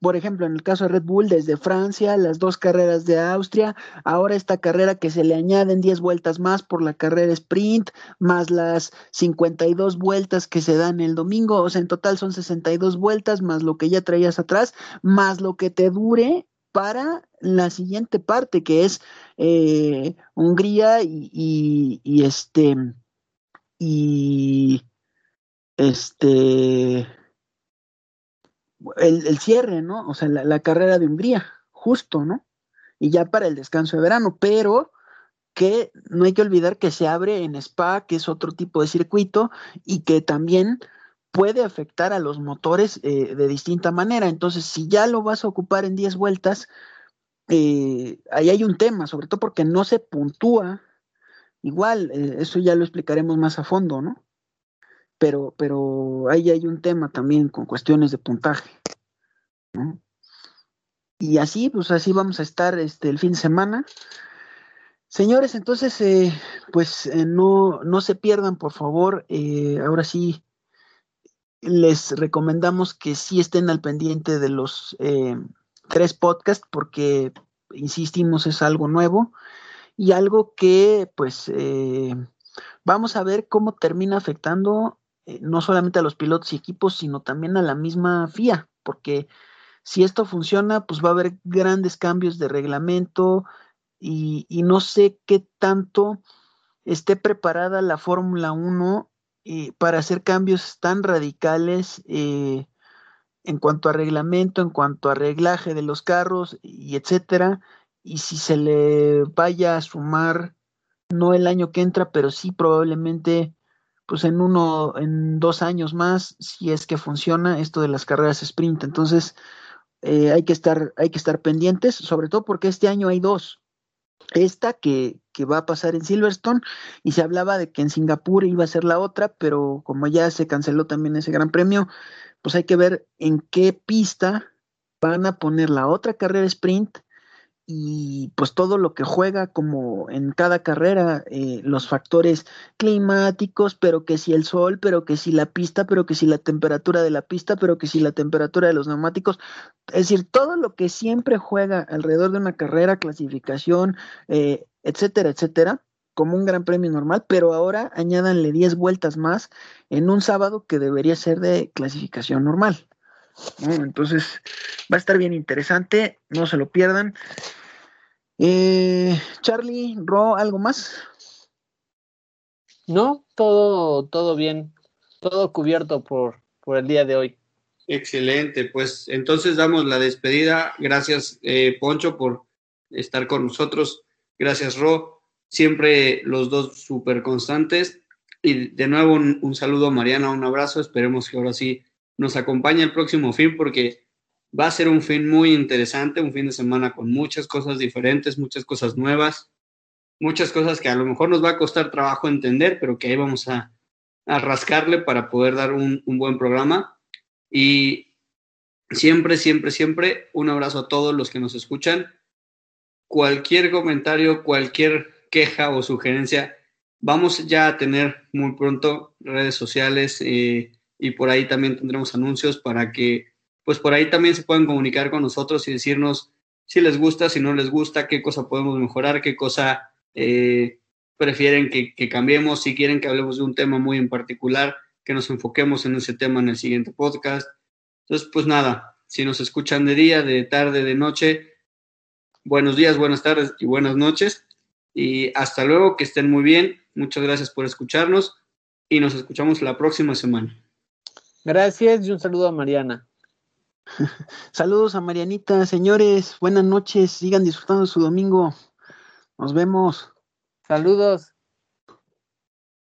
por ejemplo, en el caso de Red Bull, desde Francia, las dos carreras de Austria, ahora esta carrera que se le añaden 10 vueltas más por la carrera sprint, más las 52 vueltas que se dan el domingo, o sea, en total son 62 vueltas, más lo que ya traías atrás, más lo que te dure para la siguiente parte, que es eh, Hungría y, y, este y este el, cierre, ¿no? O sea, la, carrera de Hungría, justo, ¿no? Y ya para el descanso de verano, pero que no hay que olvidar que se abre en Spa, que es otro tipo de circuito, y que también puede afectar a los motores eh, de distinta manera. Entonces, si ya lo vas a ocupar en 10 vueltas, eh, ahí hay un tema, sobre todo porque no se puntúa. Igual, eh, eso ya lo explicaremos más a fondo, ¿no? Pero, pero ahí hay un tema también con cuestiones de puntaje. Y así, pues así vamos a estar este, el fin de semana. Señores, entonces, pues no, no se pierdan, por favor. ahora sí, les recomendamos que sí estén al pendiente de los eh, tres podcasts porque, insistimos, es algo nuevo. Y algo que pues eh, vamos a ver cómo termina afectando eh, no solamente a los pilotos y equipos, sino también a la misma FIA, porque si esto funciona, pues va a haber grandes cambios de reglamento y, y no sé qué tanto esté preparada la Fórmula 1 para hacer cambios tan radicales eh, en cuanto a reglamento, en cuanto a reglaje de los carros y etcétera, y si se le vaya a sumar no el año que entra, pero sí probablemente pues en uno, en dos años más, si es que funciona esto de las carreras sprint. Entonces, eh, hay que estar, hay que estar pendientes, sobre todo porque este año hay dos. Esta que, que va a pasar en Silverstone y se hablaba de que en Singapur iba a ser la otra, pero como ya se canceló también ese gran premio, pues hay que ver en qué pista van a poner la otra carrera sprint y pues todo lo que juega como en cada carrera, eh, los factores climáticos, pero que si el sol, pero que si la pista, pero que si la temperatura de la pista, pero que si la temperatura de los neumáticos, es decir, todo lo que siempre juega alrededor de una carrera, clasificación, eh, etcétera, etcétera, como un gran premio normal, pero ahora añádanle 10 vueltas más en un sábado que debería ser de clasificación normal. Entonces va a estar bien interesante, no se lo pierdan. Eh, Charlie, Ro, ¿algo más?
No, todo, todo bien, todo cubierto por, por el día de hoy.
Excelente, pues entonces damos la despedida. Gracias, eh, Poncho, por estar con nosotros. Gracias, Ro. Siempre los dos súper constantes. Y de nuevo un, un, saludo a Mariana, un abrazo. Esperemos que ahora sí nos acompañe el próximo fin porque Va a ser un fin muy interesante, un fin de semana con muchas cosas diferentes, muchas cosas nuevas, muchas cosas que a lo mejor nos va a costar trabajo entender, pero que ahí vamos a, rascarle para poder dar un, un buen programa. Y siempre, siempre, siempre un abrazo a todos los que nos escuchan. Cualquier comentario, cualquier queja o sugerencia, vamos ya a tener muy pronto redes sociales eh, y por ahí también tendremos anuncios para que pues por ahí también se pueden comunicar con nosotros y decirnos si les gusta, si no les gusta, qué cosa podemos mejorar, qué cosa eh, prefieren que, que, cambiemos, si quieren que hablemos de un tema muy en particular, que nos enfoquemos en ese tema en el siguiente podcast. Entonces, pues nada, si nos escuchan de día, de tarde, de noche, buenos días, buenas tardes y buenas noches. Y hasta luego, que estén muy bien. Muchas gracias por escucharnos y nos escuchamos la próxima semana.
Gracias y un saludo a Mariana.
Saludos a Marianita, señores, buenas noches, sigan disfrutando su domingo. Nos vemos.
Saludos.